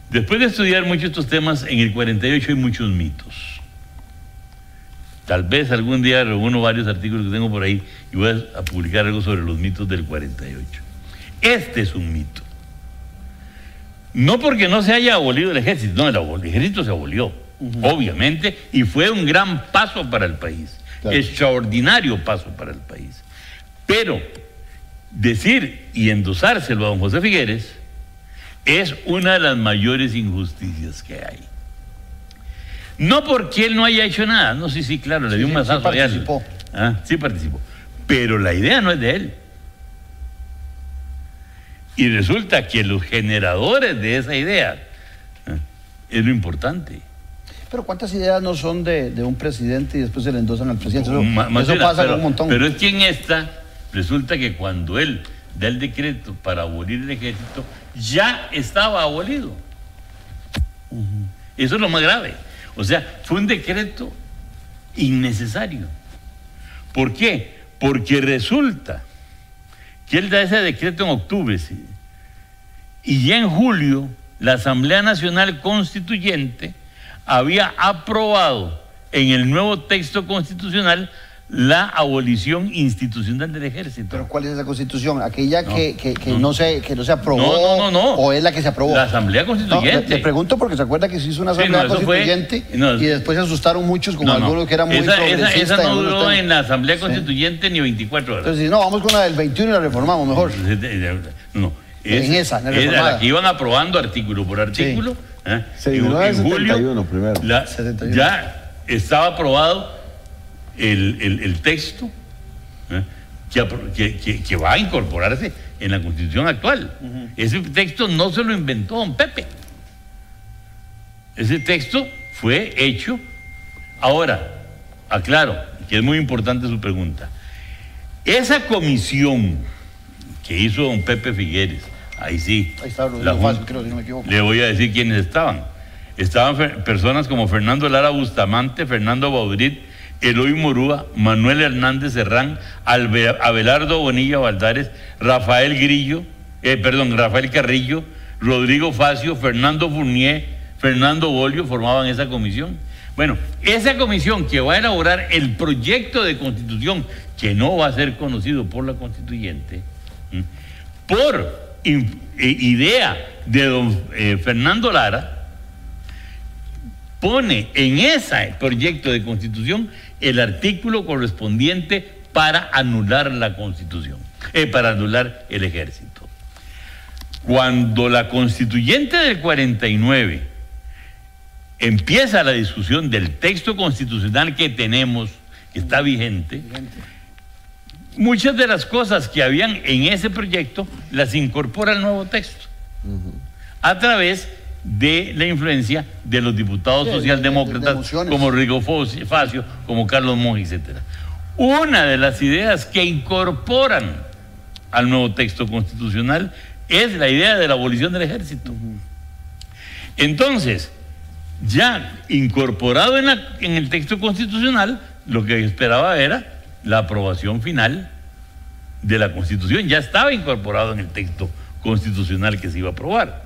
S2: Después de estudiar muchos estos temas, en el 48 hay muchos mitos. Tal vez algún día reúno varios artículos que tengo por ahí y voy a, publicar algo sobre los mitos del 48. Este es un mito. No porque no se haya abolido el ejército, no, el, ejército se abolió, obviamente, y fue un gran paso para el país,
S3: Claro.
S2: extraordinario paso para el país. Pero decir y endosárselo a don José Figueres es una de las mayores injusticias que hay. No porque él no haya hecho nada, no, sí, sí, claro, le dio un
S1: sí, sí participó.
S2: Ah, sí participó. Pero la idea no es de él. Y resulta que los generadores de esa idea ah, es lo importante.
S1: Pero ¿cuántas ideas no son de, de un presidente y después se le endosan al presidente? Eso,
S2: Ma-
S1: pasa
S2: pero,
S1: con un montón.
S2: Pero es que en esta resulta que cuando él da el decreto para abolir el ejército, ya estaba abolido. Eso es lo más grave. O sea, fue un decreto innecesario. ¿Por qué? Porque resulta que él da ese decreto en octubre, y ya en julio la Asamblea Nacional Constituyente había aprobado en el nuevo texto constitucional la abolición institucional del ejército.
S1: ¿Pero cuál es esa constitución? ¿Aquella
S2: No,
S1: que, que- que
S2: no.
S1: no, se, que no se aprobó?
S2: No, no, no, no.
S1: ¿O es la que se aprobó?
S2: La Asamblea
S1: No, le,
S2: Constituyente.
S1: le pregunto porque se acuerda que se hizo una
S2: Sí,
S1: asamblea
S2: no, eso fue-
S1: constituyente
S2: no,
S1: y después se asustaron muchos, como
S2: No, no.
S1: algunos que eran muy
S2: esa, esa,
S1: progresistas.
S2: esa
S1: y
S2: no duró en la Asamblea
S1: Sí.
S2: Constituyente ni 24 horas.
S1: Entonces, no, vamos con la del 21 y la reformamos mejor.
S2: No.
S1: En esa, en la
S2: es
S1: reformada.
S2: la que iban aprobando artículo por artículo. ¿eh?
S3: Se
S2: En- en
S3: el
S2: julio
S3: 71 primero.
S2: la-
S1: 71.
S2: ya estaba aprobado el, el- el texto ¿eh? que, que- que- va a incorporarse en la constitución actual. Ese texto no se lo inventó don Pepe. Ese texto fue hecho. Ahora, aclaro, que es muy importante su pregunta. Esa comisión que hizo don Pepe Figueres, ahí sí.
S1: Ahí está
S2: la
S1: Facio, creo, si no me equivoco.
S2: le voy a decir quiénes estaban. Estaban personas como Fernando Lara Bustamante, Fernando Baudrit, Eloy Morúa, Manuel Hernández Serrán, Abelardo Bonilla Valdares, Rafael Grillo, eh, perdón, Rafael Carrillo, Rodrigo Facio, Fernando Fournier, Fernando Bolio formaban esa comisión. Bueno, esa comisión que va a elaborar el proyecto de constitución que no va a ser conocido por la constituyente, por eh, idea de don eh, Fernando Lara, pone en ese proyecto de constitución el artículo correspondiente para anular la constitución, eh, para anular el ejército. Cuando la constituyente del 49 empieza la discusión del texto constitucional que tenemos, que está vigente, muchas de las cosas que habían en ese proyecto las incorpora el nuevo texto a través de la influencia de los diputados
S1: Sí, de- de- de
S2: socialdemócratas como Rigo Facio, como Carlos Monge, etc. Una de las ideas que incorporan al nuevo texto constitucional es la idea de la abolición del ejército. Entonces, ya incorporado en, la- en el texto constitucional, lo que esperaba era la aprobación final de la Constitución. Ya estaba incorporado en el texto constitucional que se iba a aprobar.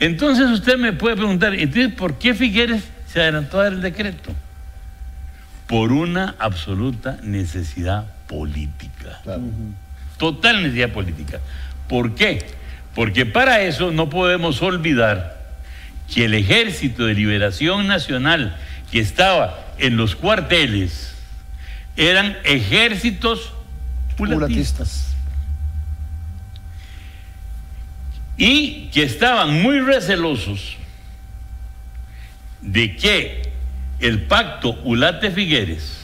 S2: Entonces usted me puede preguntar, entonces, ¿por qué Figueres se adelantó a dar el decreto? Por una absoluta necesidad política. Total necesidad política. ¿Por qué? Porque para eso no podemos olvidar que el Ejército de Liberación Nacional que estaba en los cuarteles eran ejércitos pulatistas
S1: Pulatistas.
S2: Y que estaban muy recelosos de que el pacto Ulate-Figueres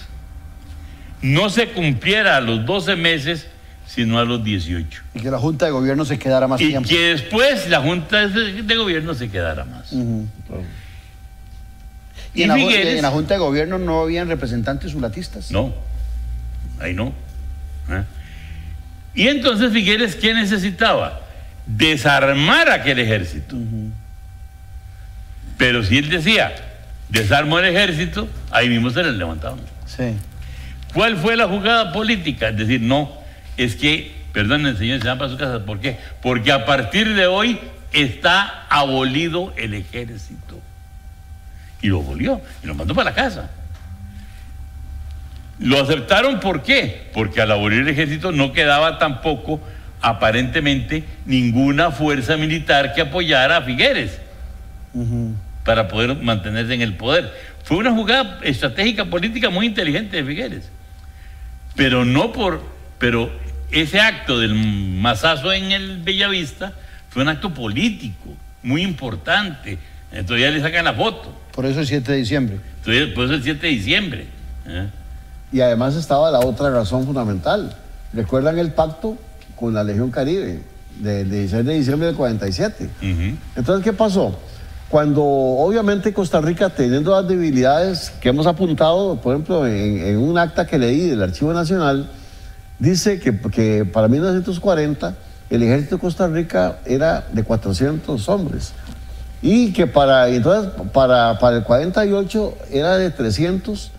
S2: no se cumpliera a los 12 meses, sino a los 18.
S1: Y que la Junta de Gobierno se quedara más
S2: Y
S1: tiempo.
S2: que después la Junta de Gobierno se quedara más.
S1: Y,
S2: Y
S1: en, la, ju-
S2: Figueres-
S1: en la Junta de Gobierno no habían representantes sulatistas.
S2: No, ahí no. ¿eh? Y entonces Figueres, ¿qué necesitaba? Desarmar aquel ejército. Pero si él decía, desarmo el ejército, ahí mismo se les levantaban.
S1: Sí.
S2: ¿Cuál fue la jugada política? Es decir, no, es que, perdonen, señores, se van para su casa. ¿Por qué? Porque a partir de hoy está abolido el ejército. Y lo abolió, y lo mandó para la casa. Lo aceptaron, ¿por qué? Porque al abolir el ejército no quedaba tampoco, aparentemente, ninguna fuerza militar que apoyara a Figueres para poder mantenerse en el poder. Fue una jugada estratégica política muy inteligente de Figueres. Pero no por. Pero ese acto del mazazo en el Bellavista fue un acto político muy importante. Entonces ya le sacan la foto.
S1: Por eso el 7 de diciembre.
S2: Entonces, por eso el 7 de diciembre. ¿eh?
S3: Y además estaba la otra razón fundamental. ¿Recuerdan el pacto con la Legión Caribe del 16 de diciembre del 47?
S2: Ujú.
S3: Entonces, ¿qué pasó? Cuando obviamente Costa Rica, teniendo las debilidades que hemos apuntado, por ejemplo, en, en un acta que leí del Archivo Nacional, dice que, que para 1940 el ejército de Costa Rica era de 400 hombres y que para, entonces, para, para el 48 era de 300,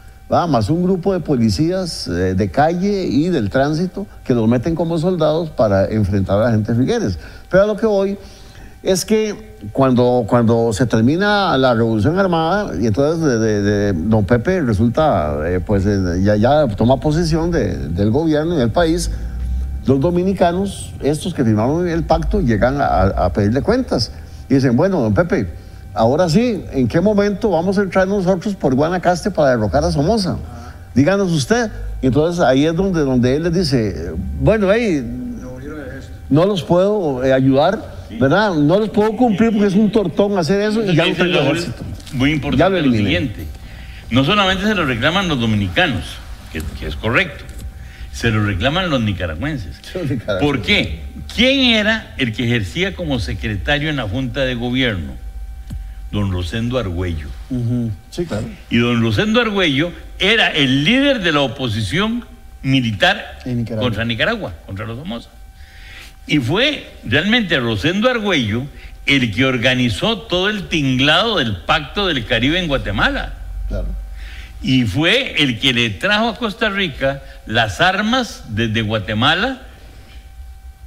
S3: más un grupo de policías eh, de calle y del tránsito que los meten como soldados para enfrentar a la gente Figueres. Pero a lo que voy, es que cuando, cuando se termina la Revolución Armada, y entonces don Pepe resulta, eh, pues eh, ya, toma posesión de- del gobierno y del país, los dominicanos, estos que firmaron el pacto, llegan a, a pedirle cuentas. Y dicen, bueno, don Pepe, ahora sí, ¿en qué momento vamos a entrar nosotros por Guanacaste para derrocar a Somoza? Díganos usted. Y entonces ahí es donde, donde él les dice, bueno, hey, no los puedo eh, ayudar, ¿verdad? No los puedo cumplir porque es un tortón hacer eso y ya no tengo ejército.
S2: Muy importante
S3: lo
S2: lo, siguiente. No solamente se lo reclaman los dominicanos, que, que es correcto, se lo reclaman los nicaragüenses. (laughs) ¿Por qué? ¿Quién era el que ejercía como secretario en la Junta de Gobierno? Don Rosendo Argüello.
S3: Sí, claro.
S2: Y don Rosendo Argüello era el líder de la oposición militar
S1: Nicaragua.
S2: contra Nicaragua, contra los Somoza. Y fue realmente Rosendo Argüello el que organizó todo el tinglado del Pacto del Caribe en Guatemala.
S3: Claro.
S2: Y fue el que le trajo a Costa Rica las armas desde Guatemala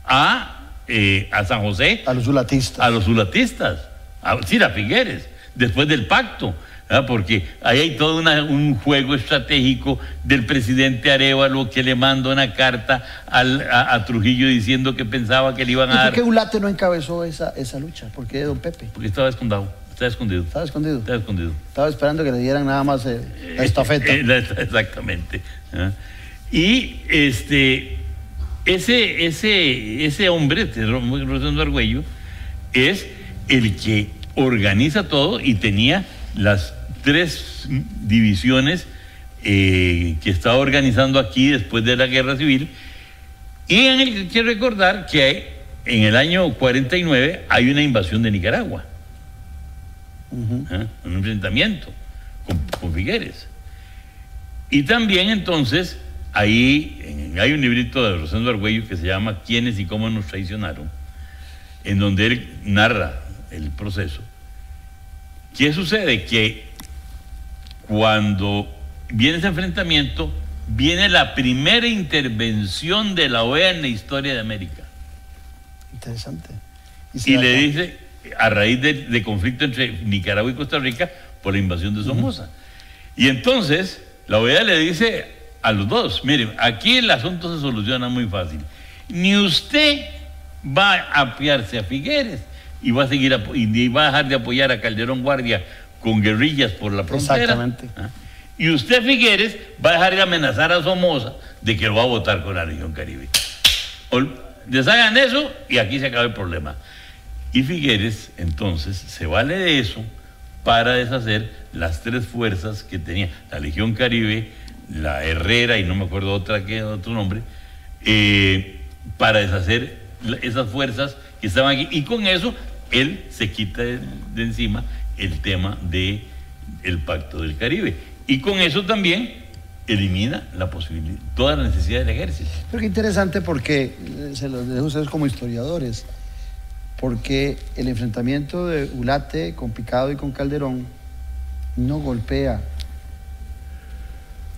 S2: a, eh, a San José
S1: A los zulatistas.
S2: a los zulatistas, a Cira Figueres, después del pacto, ¿verdad? porque ahí hay todo una- un juego estratégico del presidente Arevalo que le manda una carta al- a, a Trujillo diciendo que pensaba que le iban
S1: ¿Y
S2: a
S1: por
S2: dar,
S1: qué Ulate no encabezó esa, esa lucha? ¿Por qué don Pepe?
S2: porque estaba escondido, estaba escondido,
S1: Estaba escondido.
S2: estaba escondido.
S1: Estaba esperando que le dieran nada más eh, la estafeta.
S2: Eh, la- exactamente. ¿ah? Y este, ese, ese, ese hombre, este Ro- Rosendo Argüello, es el que organiza todo y tenía las tres divisiones eh, que estaba organizando aquí después de la guerra civil. Y en el que quiero recordar que hay- en el año 49 hay una invasión de Nicaragua. ¿ah? Un enfrentamiento con, con Figueres. Y también entonces, ahí en- hay un librito de Rosendo Argüello que se llama ¿Quiénes y cómo nos traicionaron? En donde él narra el proceso. ¿Qué sucede? Que cuando viene ese enfrentamiento, viene la primera intervención de la OEA en la historia de América.
S1: Interesante.
S2: Y le dice, a raíz de, de conflicto entre Nicaragua y Costa Rica por la invasión de Somoza. Y entonces, la OEA le dice a los dos, miren, aquí el asunto se soluciona muy fácil. Ni usted va a apiarse a Figueres y va a seguir y va a dejar de apoyar a Calderón Guardia con guerrillas por la frontera.
S1: Exactamente.
S2: ¿ah? Y usted, Figueres, va a dejar de amenazar a Somoza de que lo va a votar con la región Caribe. Deshagan eso y aquí se acaba el problema. Y Figueres, entonces, se vale de eso para deshacer las tres fuerzas que tenía la Legión Caribe, la Herrera y no me acuerdo otra que otro nombre, eh, para deshacer esas fuerzas que estaban aquí. Y con eso él se quita de, encima el tema de el Pacto del Caribe. Y con eso también elimina la posibilidad, toda la necesidad del ejército.
S1: Pero qué interesante porque, se los dejo a ustedes como historiadores, porque el enfrentamiento de Ulate con Picado y con Calderón no golpea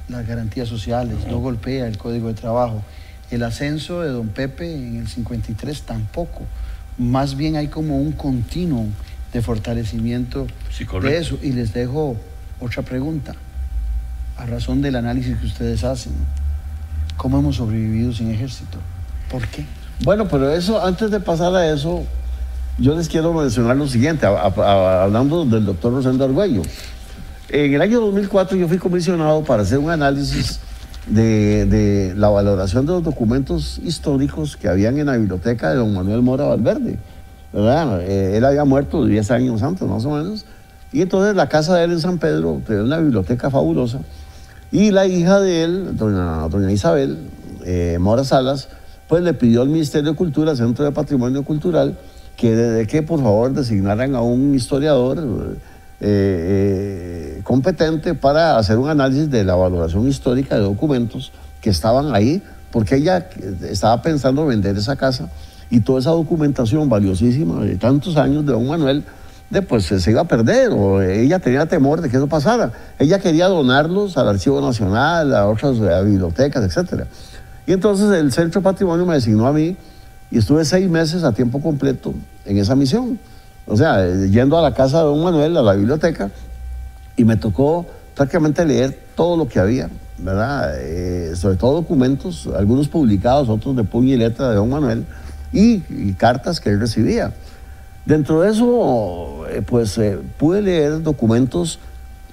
S1: las garantías sociales, no golpea el código de trabajo. El ascenso de don Pepe en el 53 tampoco. Más bien hay como un continuum de fortalecimiento
S2: Sí,
S1: de eso. Y les dejo otra pregunta, a razón del análisis que ustedes hacen. ¿Cómo hemos sobrevivido sin ejército? ¿Por qué?
S3: Bueno, pero eso, antes de pasar a eso, yo les quiero mencionar lo siguiente, a- a- a- hablando del doctor Rosendo Argüello. En el año 2004 yo fui comisionado para hacer un análisis de, de la valoración de los documentos históricos que habían en la biblioteca de don Manuel Mora Valverde. ¿verdad? Eh, él había muerto 10 años antes, más o menos. Y entonces la casa de él en San Pedro tenía una biblioteca fabulosa. Y la hija de él, doña, doña Isabel eh, Mora Salas, pues le pidió al Ministerio de Cultura, Centro de Patrimonio Cultural, que, de, que por favor designaran a un historiador eh, eh, competente para hacer un análisis de la valoración histórica de documentos que estaban ahí, porque ella eh, estaba pensando vender esa casa y toda esa documentación valiosísima de tantos años de don Manuel, de, pues se iba a perder ella tenía temor de que eso pasara. Ella quería donarlos al Archivo Nacional, a otras bibliotecas, etcétera. Y entonces el Centro Patrimonio me designó a mí y estuve seis meses a tiempo completo en esa misión. O sea, yendo a la casa de don Manuel, a la biblioteca, y me tocó prácticamente leer todo lo que había, ¿verdad? Eh, sobre todo documentos, algunos publicados, otros de puño y letra de don Manuel, y, y cartas que él recibía. Dentro de eso, eh, pues eh, pude leer documentos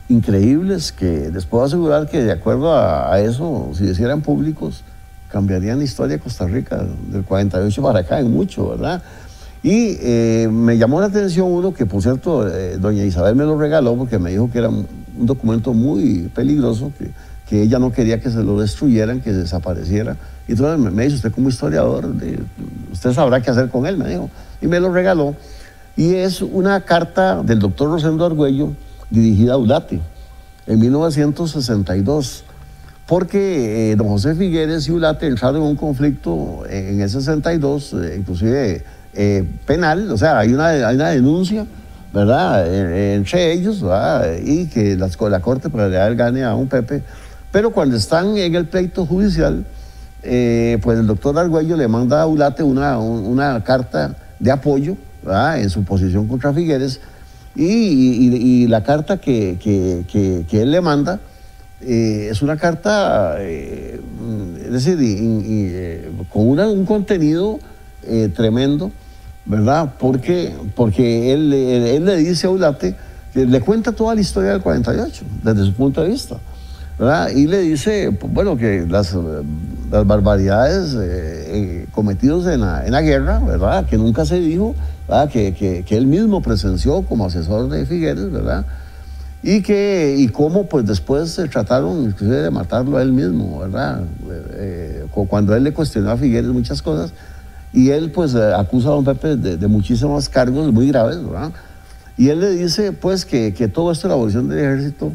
S3: increíbles que les puedo asegurar que de acuerdo a, a eso, si hicieran públicos, cambiarían la historia de Costa Rica del 48 para acá en mucho, ¿verdad? Y eh, me llamó la atención uno que, por cierto, eh, doña Isabel me lo regaló porque me dijo que era un documento muy peligroso, que, que ella no quería que se lo destruyeran, que desapareciera. Y entonces me, me dice, usted como historiador, usted sabrá qué hacer con él, me dijo. Y me lo regaló. Y es una carta del doctor Rosendo Argüello dirigida a Ulate en 1962. Porque eh, don José Figueres y Ulate entraron en un conflicto en, el 62, eh, inclusive eh, penal, o sea, hay una, hay una denuncia, ¿verdad?, entre ellos, y que la Corte el gane a un Pepe. Pero cuando están en el pleito judicial, eh, pues el doctor Argüello le manda a Ulate una, un- una carta de apoyo ¿verdad? en su posición contra Figueres y, la carta que, que- que- él le manda eh, es una carta, es decir, con un contenido tremendo, ¿verdad? Porque, porque él, él- él le dice a Ulate, le cuenta toda la historia del 48, desde su punto de vista. ¿verdad? Y le dice, pues, bueno, que las, las barbaridades eh, eh, cometidas en la, en la guerra, ¿verdad? Que nunca se dijo, ¿verdad? Que, que- que él mismo presenció como asesor de Figueres, ¿verdad? Y que, y cómo pues después se trataron inclusive de matarlo a él mismo, ¿verdad? Eh, eh, cu- cuando él le cuestionó a Figueres muchas cosas, y él pues eh, acusa a don Pepe de, muchísimos cargos muy graves, ¿verdad? Y él le dice pues que, que todo esto de la abolición del ejército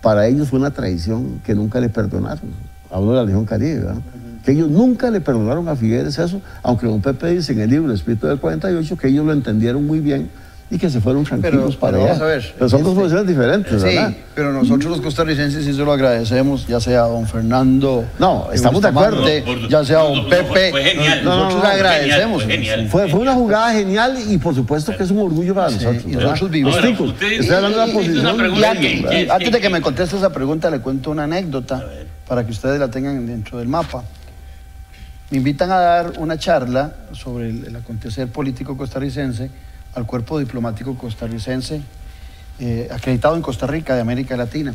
S3: para ellos fue una traición que nunca le perdonaron. Hablo de la Legión Caribe, ¿verdad? Que ellos nunca le perdonaron a Figueres eso, aunque don Pepe dice en el libro Espíritu del 48 que ellos lo entendieron muy bien y que se fueron tranquilos
S1: Pero-
S3: para
S1: pero
S3: allá.
S1: vamos a ver,
S3: Pero son dos posiciones diferentes, ¿verdad?
S1: Sí, pero nosotros los costarricenses sí se lo agradecemos, ya sea a don Fernando.
S3: No, estamos de acuerdo.
S2: Por-
S1: ya sea a don Pepe.
S2: fue genial.
S1: Nosotros
S3: No,
S1: agradecemos.
S2: genial, fue genial.
S3: Fue, fue una jugada genial y por supuesto que es un orgullo para nosotros.
S1: y nosotros vivimos-
S2: Ahora, usted-
S3: Estoy hablando de la posición.
S1: Y antes,
S2: que-
S1: de que
S2: que-
S1: me conteste esa pregunta, le cuento una anécdota para que ustedes la tengan dentro del mapa. Me invitan a dar una charla sobre el, el acontecer político costarricense al cuerpo diplomático costarricense eh, acreditado en Costa Rica, de América Latina.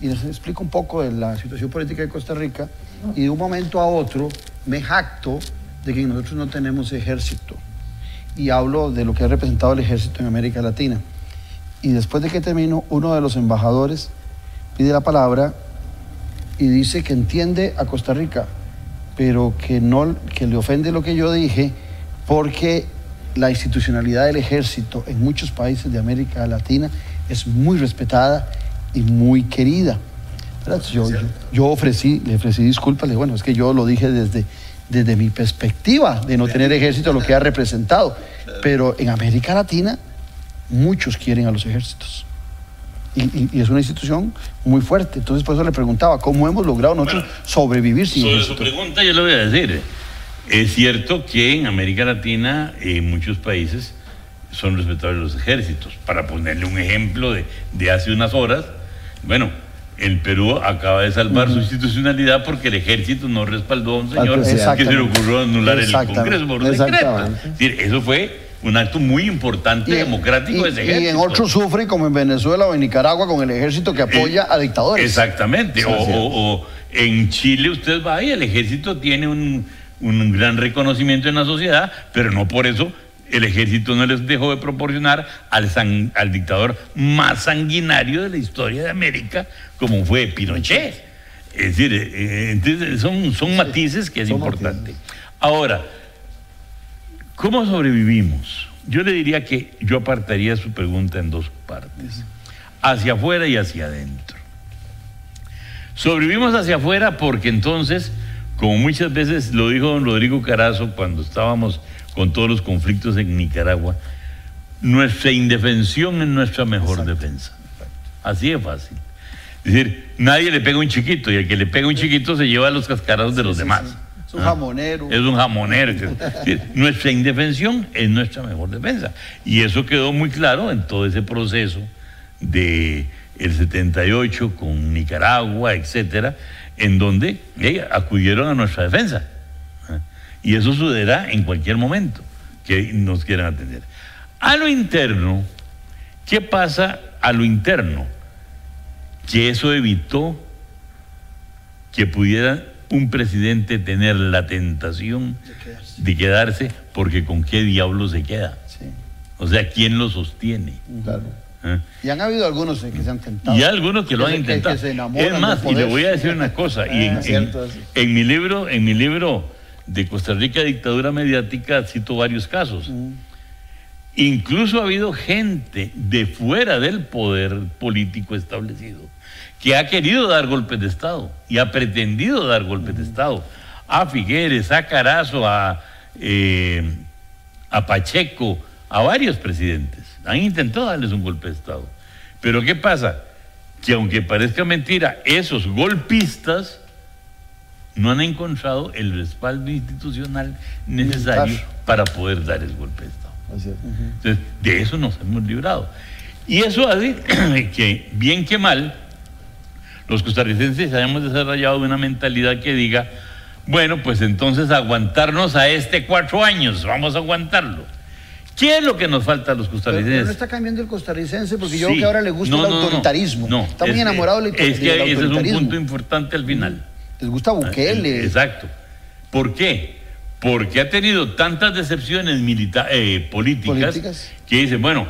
S1: Y les explico un poco de la situación política de Costa Rica y de un momento a otro me jacto de que nosotros no tenemos ejército. Y hablo de lo que ha representado el ejército en América Latina. Y después de que termino, uno de los embajadores pide la palabra y dice que entiende a Costa Rica, pero que no que le ofende lo que yo dije porque la institucionalidad del ejército en muchos países de América Latina es muy respetada y muy querida. Yo, yo, yo ofrecí, le ofrecí disculpas, le dije, bueno, es que yo lo dije desde, desde mi perspectiva de no tener ejército, lo que ha representado. Pero en América Latina muchos quieren a los ejércitos. Y, y- y es una institución muy fuerte. Entonces, por eso le preguntaba, ¿cómo hemos logrado nosotros sobrevivir sin
S2: Sobre su
S1: ejército?
S2: pregunta yo le voy a decir. Es cierto que en América Latina, en muchos países, son respetables los ejércitos. Para ponerle un ejemplo de, de hace unas horas, bueno, el Perú acaba de salvar su institucionalidad porque el ejército no respaldó a un señor que se le ocurrió anular el. Congreso por un decreto. Es decir, eso fue un acto muy importante
S1: Y-
S2: democrático
S1: y-
S2: de ese
S1: y
S2: ejército.
S1: en otros sufren, como en Venezuela o en Nicaragua, con el ejército que apoya
S2: Eh,
S1: a dictadores.
S2: Exactamente. O, o- o en Chile usted va y el ejército tiene un, un gran reconocimiento en la sociedad, pero no por eso el ejército no les dejó de proporcionar al, san- al dictador más sanguinario de la historia de América, como fue Pinochet. Es decir, eh, eh, entonces son, son matices que es
S3: son
S2: importante. Ahora, ¿cómo sobrevivimos? Yo le diría que yo apartaría su pregunta en dos partes, hacia afuera y hacia adentro. Sobrevivimos hacia afuera porque entonces, como muchas veces lo dijo don Rodrigo Carazo cuando estábamos con todos los conflictos en Nicaragua, nuestra indefensión es nuestra mejor defensa. Así de fácil. Es decir, nadie le pega a un chiquito y el que le pega a un chiquito se lleva los cascarados de los demás.
S1: Es un
S2: Ah,
S1: jamonero.
S2: Es un jamonero. Es decir, nuestra indefensión es nuestra mejor defensa. Y eso quedó muy claro en todo ese proceso de el 78 con Nicaragua, etcétera, en donde eh, acudieron a nuestra defensa. Y eso sucederá en cualquier momento que nos quieran atender. A lo interno, ¿qué pasa a lo interno? Que eso evitó que pudiera un presidente tener la tentación de quedarse, porque con qué diablo se queda.
S1: Sí.
S2: O sea, ¿quién lo sostiene?
S3: Claro.
S2: ¿Ah?
S1: Y han habido algunos eh, que se han tentado.
S2: Y algunos que lo han intentado.
S1: que
S2: es más, y le voy a decir una cosa, y en,
S3: Ah,
S2: en- mi libro, en mi libro de Costa Rica Dictadura Mediática cito varios casos. Incluso ha habido gente de fuera del poder político establecido que ha querido dar golpes de Estado y ha pretendido dar golpes de Estado. A Figueres, a Carazo, a, eh, a Pacheco, a varios presidentes. Han intentado darles un golpe de Estado. Pero ¿qué pasa? Que aunque parezca mentira, esos golpistas no han encontrado el respaldo institucional necesario para poder dar el golpe de Estado. Entonces, de eso nos hemos librado. Y eso hace (clears throat) que, bien que mal, los costarricenses hayamos desarrollado una mentalidad que diga, bueno, pues entonces aguantarnos a este cuatro años, vamos a aguantarlo. ¿Qué es lo que nos falta a los
S1: Pero, pero
S2: costarricenses?
S1: no está cambiando el costarricense porque yo creo que ahora le gusta
S2: No,
S1: el
S2: no,
S1: autoritarismo.
S2: No,
S1: está
S2: es
S1: muy enamorado del,
S2: Es que ese es un
S1: autoritarismo.
S2: punto importante al final.
S1: Les gusta Bukele.
S2: Ah, Exacto. ¿Por qué? Porque ha tenido tantas decepciones milita- eh, políticas,
S1: Políticas.
S2: que dice, bueno,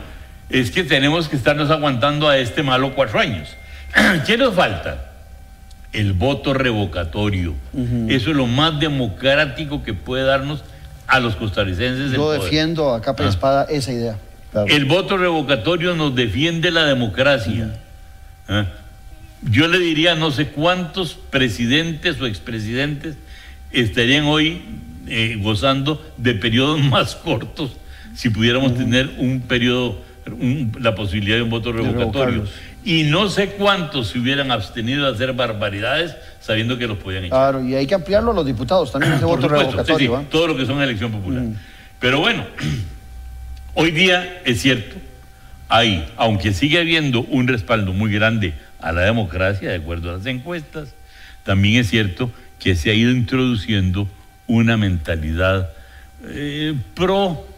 S2: es que tenemos que estarnos aguantando a este malo cuatro años. (clears throat) ¿Qué nos falta? El voto revocatorio. Eso es lo más democrático que puede darnos a los costarricenses. el
S1: Yo
S2: poder.
S1: defiendo a capa y
S2: Ah.
S1: espada esa idea.
S3: Claro.
S2: El voto revocatorio nos defiende la democracia. ¿Ah? Yo le diría no sé cuántos presidentes o expresidentes estarían hoy eh, gozando de periodos (laughs) más cortos si pudiéramos tener un periodo, un- la posibilidad de un voto revocatorio. Y no sé cuántos se hubieran abstenido de hacer barbaridades sabiendo que los podían echar.
S1: Claro, y hay que ampliarlo a los diputados también, ese
S2: Por
S1: voto
S2: supuesto,
S1: revocatorio.
S2: sí, sí, todo lo que son elección popular. Pero bueno, (clears throat) hoy día es cierto, hay, aunque sigue habiendo un respaldo muy grande a la democracia, de acuerdo a las encuestas, también es cierto que se ha ido introduciendo una mentalidad eh, pro, mm,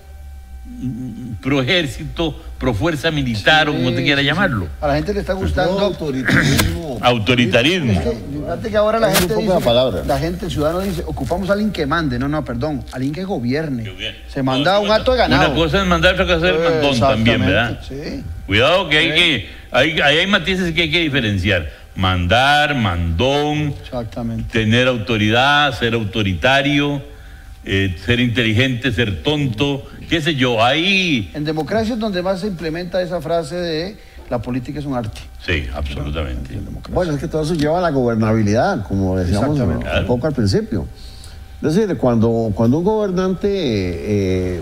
S2: pro ejército, pro fuerza militar, o como te quiera
S1: sí, sí.
S2: llamarlo.
S1: A la gente le está
S3: No,
S1: gustando.
S3: autoritarismo.
S2: Autoritarismo.
S1: Es que, fíjate que ahora la
S3: Es
S1: gente dice,
S3: la palabra.
S1: la gente, el ciudadano dice, ocupamos a alguien que mande. No, no, perdón, alguien que gobierne.
S2: Que.
S1: Se manda
S2: No,
S1: un acto de ganado.
S2: Una cosa es mandar, otra cosa es el mandón también, ¿verdad?
S1: Sí.
S2: Cuidado que hay que, hay, ahí hay matices que hay que diferenciar. Mandar, mandón,
S1: Exactamente.
S2: tener autoridad, ser autoritario, eh, ser inteligente, ser tonto, qué sé yo, ahí,
S1: En democracia es donde más se implementa esa frase de la política es un arte.
S2: sí, absolutamente.
S3: Bueno, es que todo eso lleva a la gobernabilidad, como decíamos un poco al principio. Es decir, cuando, cuando un gobernante eh,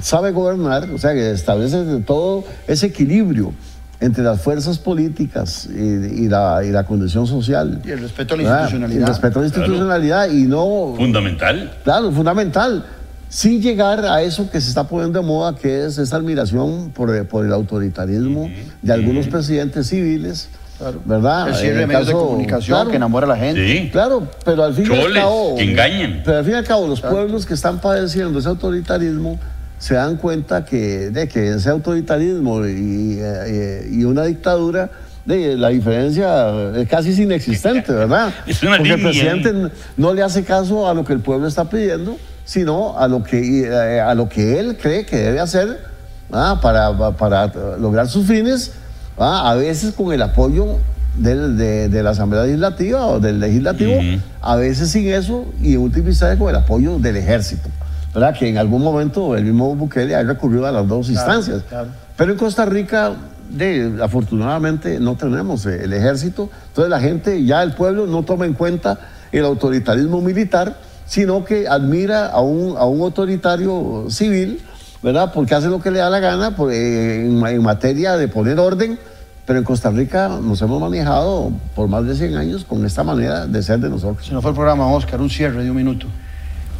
S3: sabe gobernar, o sea, que establece todo ese equilibrio entre las fuerzas políticas y, y la, y la condición social.
S1: Y el respeto a la
S3: ¿verdad?
S1: institucionalidad.
S3: Y el respeto a la institucionalidad y no...
S2: Fundamental.
S3: Claro, fundamental. Sin llegar a eso que se está poniendo de moda, que es esa admiración por, por el autoritarismo de algunos presidentes civiles,
S1: Claro.
S3: ¿verdad?
S1: El cierre
S3: En
S1: de
S3: el
S1: medios de
S3: caso-
S1: comunicación
S3: claro,
S1: que enamora a la gente.
S2: Sí.
S3: Claro, pero al fin y al cabo.
S2: que engañan.
S3: Pero al fin y al cabo, los pueblos que están padeciendo ese autoritarismo se dan cuenta que, de que ese autoritarismo y, eh, y una dictadura, de, la diferencia es casi inexistente, (laughs) ¿verdad? Porque el presidente no le hace caso a lo que el pueblo está pidiendo, sino a lo que, eh, a lo que él cree que debe hacer para, para lograr sus fines, a veces con el apoyo del- de, de la Asamblea Legislativa o del Legislativo, a veces sin eso y en última instancia con el apoyo del Ejército. ¿Verdad? Que en algún momento el mismo Bukele ha recurrido a las dos instancias.
S1: claro.
S3: Pero en Costa Rica, de, afortunadamente, no tenemos eh, el ejército. Entonces la gente, ya el pueblo, no toma en cuenta el autoritarismo militar, sino que admira a un, a un autoritario civil, ¿verdad? Porque hace lo que le da la gana por- eh, en materia de poner orden. Pero en Costa Rica nos hemos manejado por más de 100 años con esta manera de ser de nosotros.
S1: Se nos fue el programa, Oscar, un cierre de un minuto.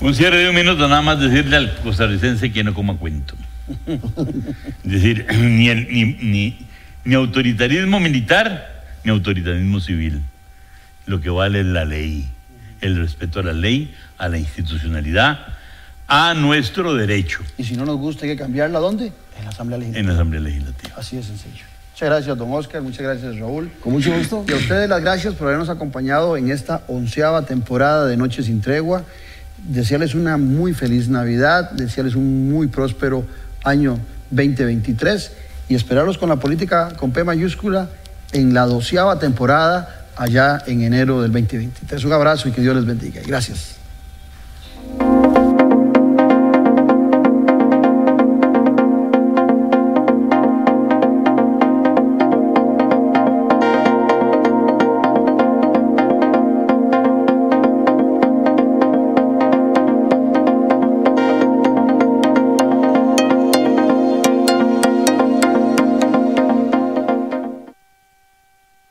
S2: Un cierre de un minuto, nada más decirle al costarricense que no coma cuento. Es decir, ni, el- ni, ni- ni autoritarismo militar, ni autoritarismo civil. Lo que vale es la ley, el respeto a la ley, a la institucionalidad, a nuestro derecho
S1: Y si no nos gusta, hay que cambiarla. ¿Dónde? En la Asamblea Legislativa.
S2: en la Asamblea Legislativa.
S1: Así de sencillo. Muchas gracias, don Oscar. Muchas gracias, Raúl.
S3: Con mucho gusto.
S1: Y a ustedes las gracias por habernos acompañado en esta onceava temporada de Noches sin Tregua. Desearles una muy feliz Navidad, desearles un muy próspero año 2023 y esperarlos con la política con P mayúscula en la doceava temporada allá en enero del 2023. Un abrazo y que Dios les bendiga. Gracias.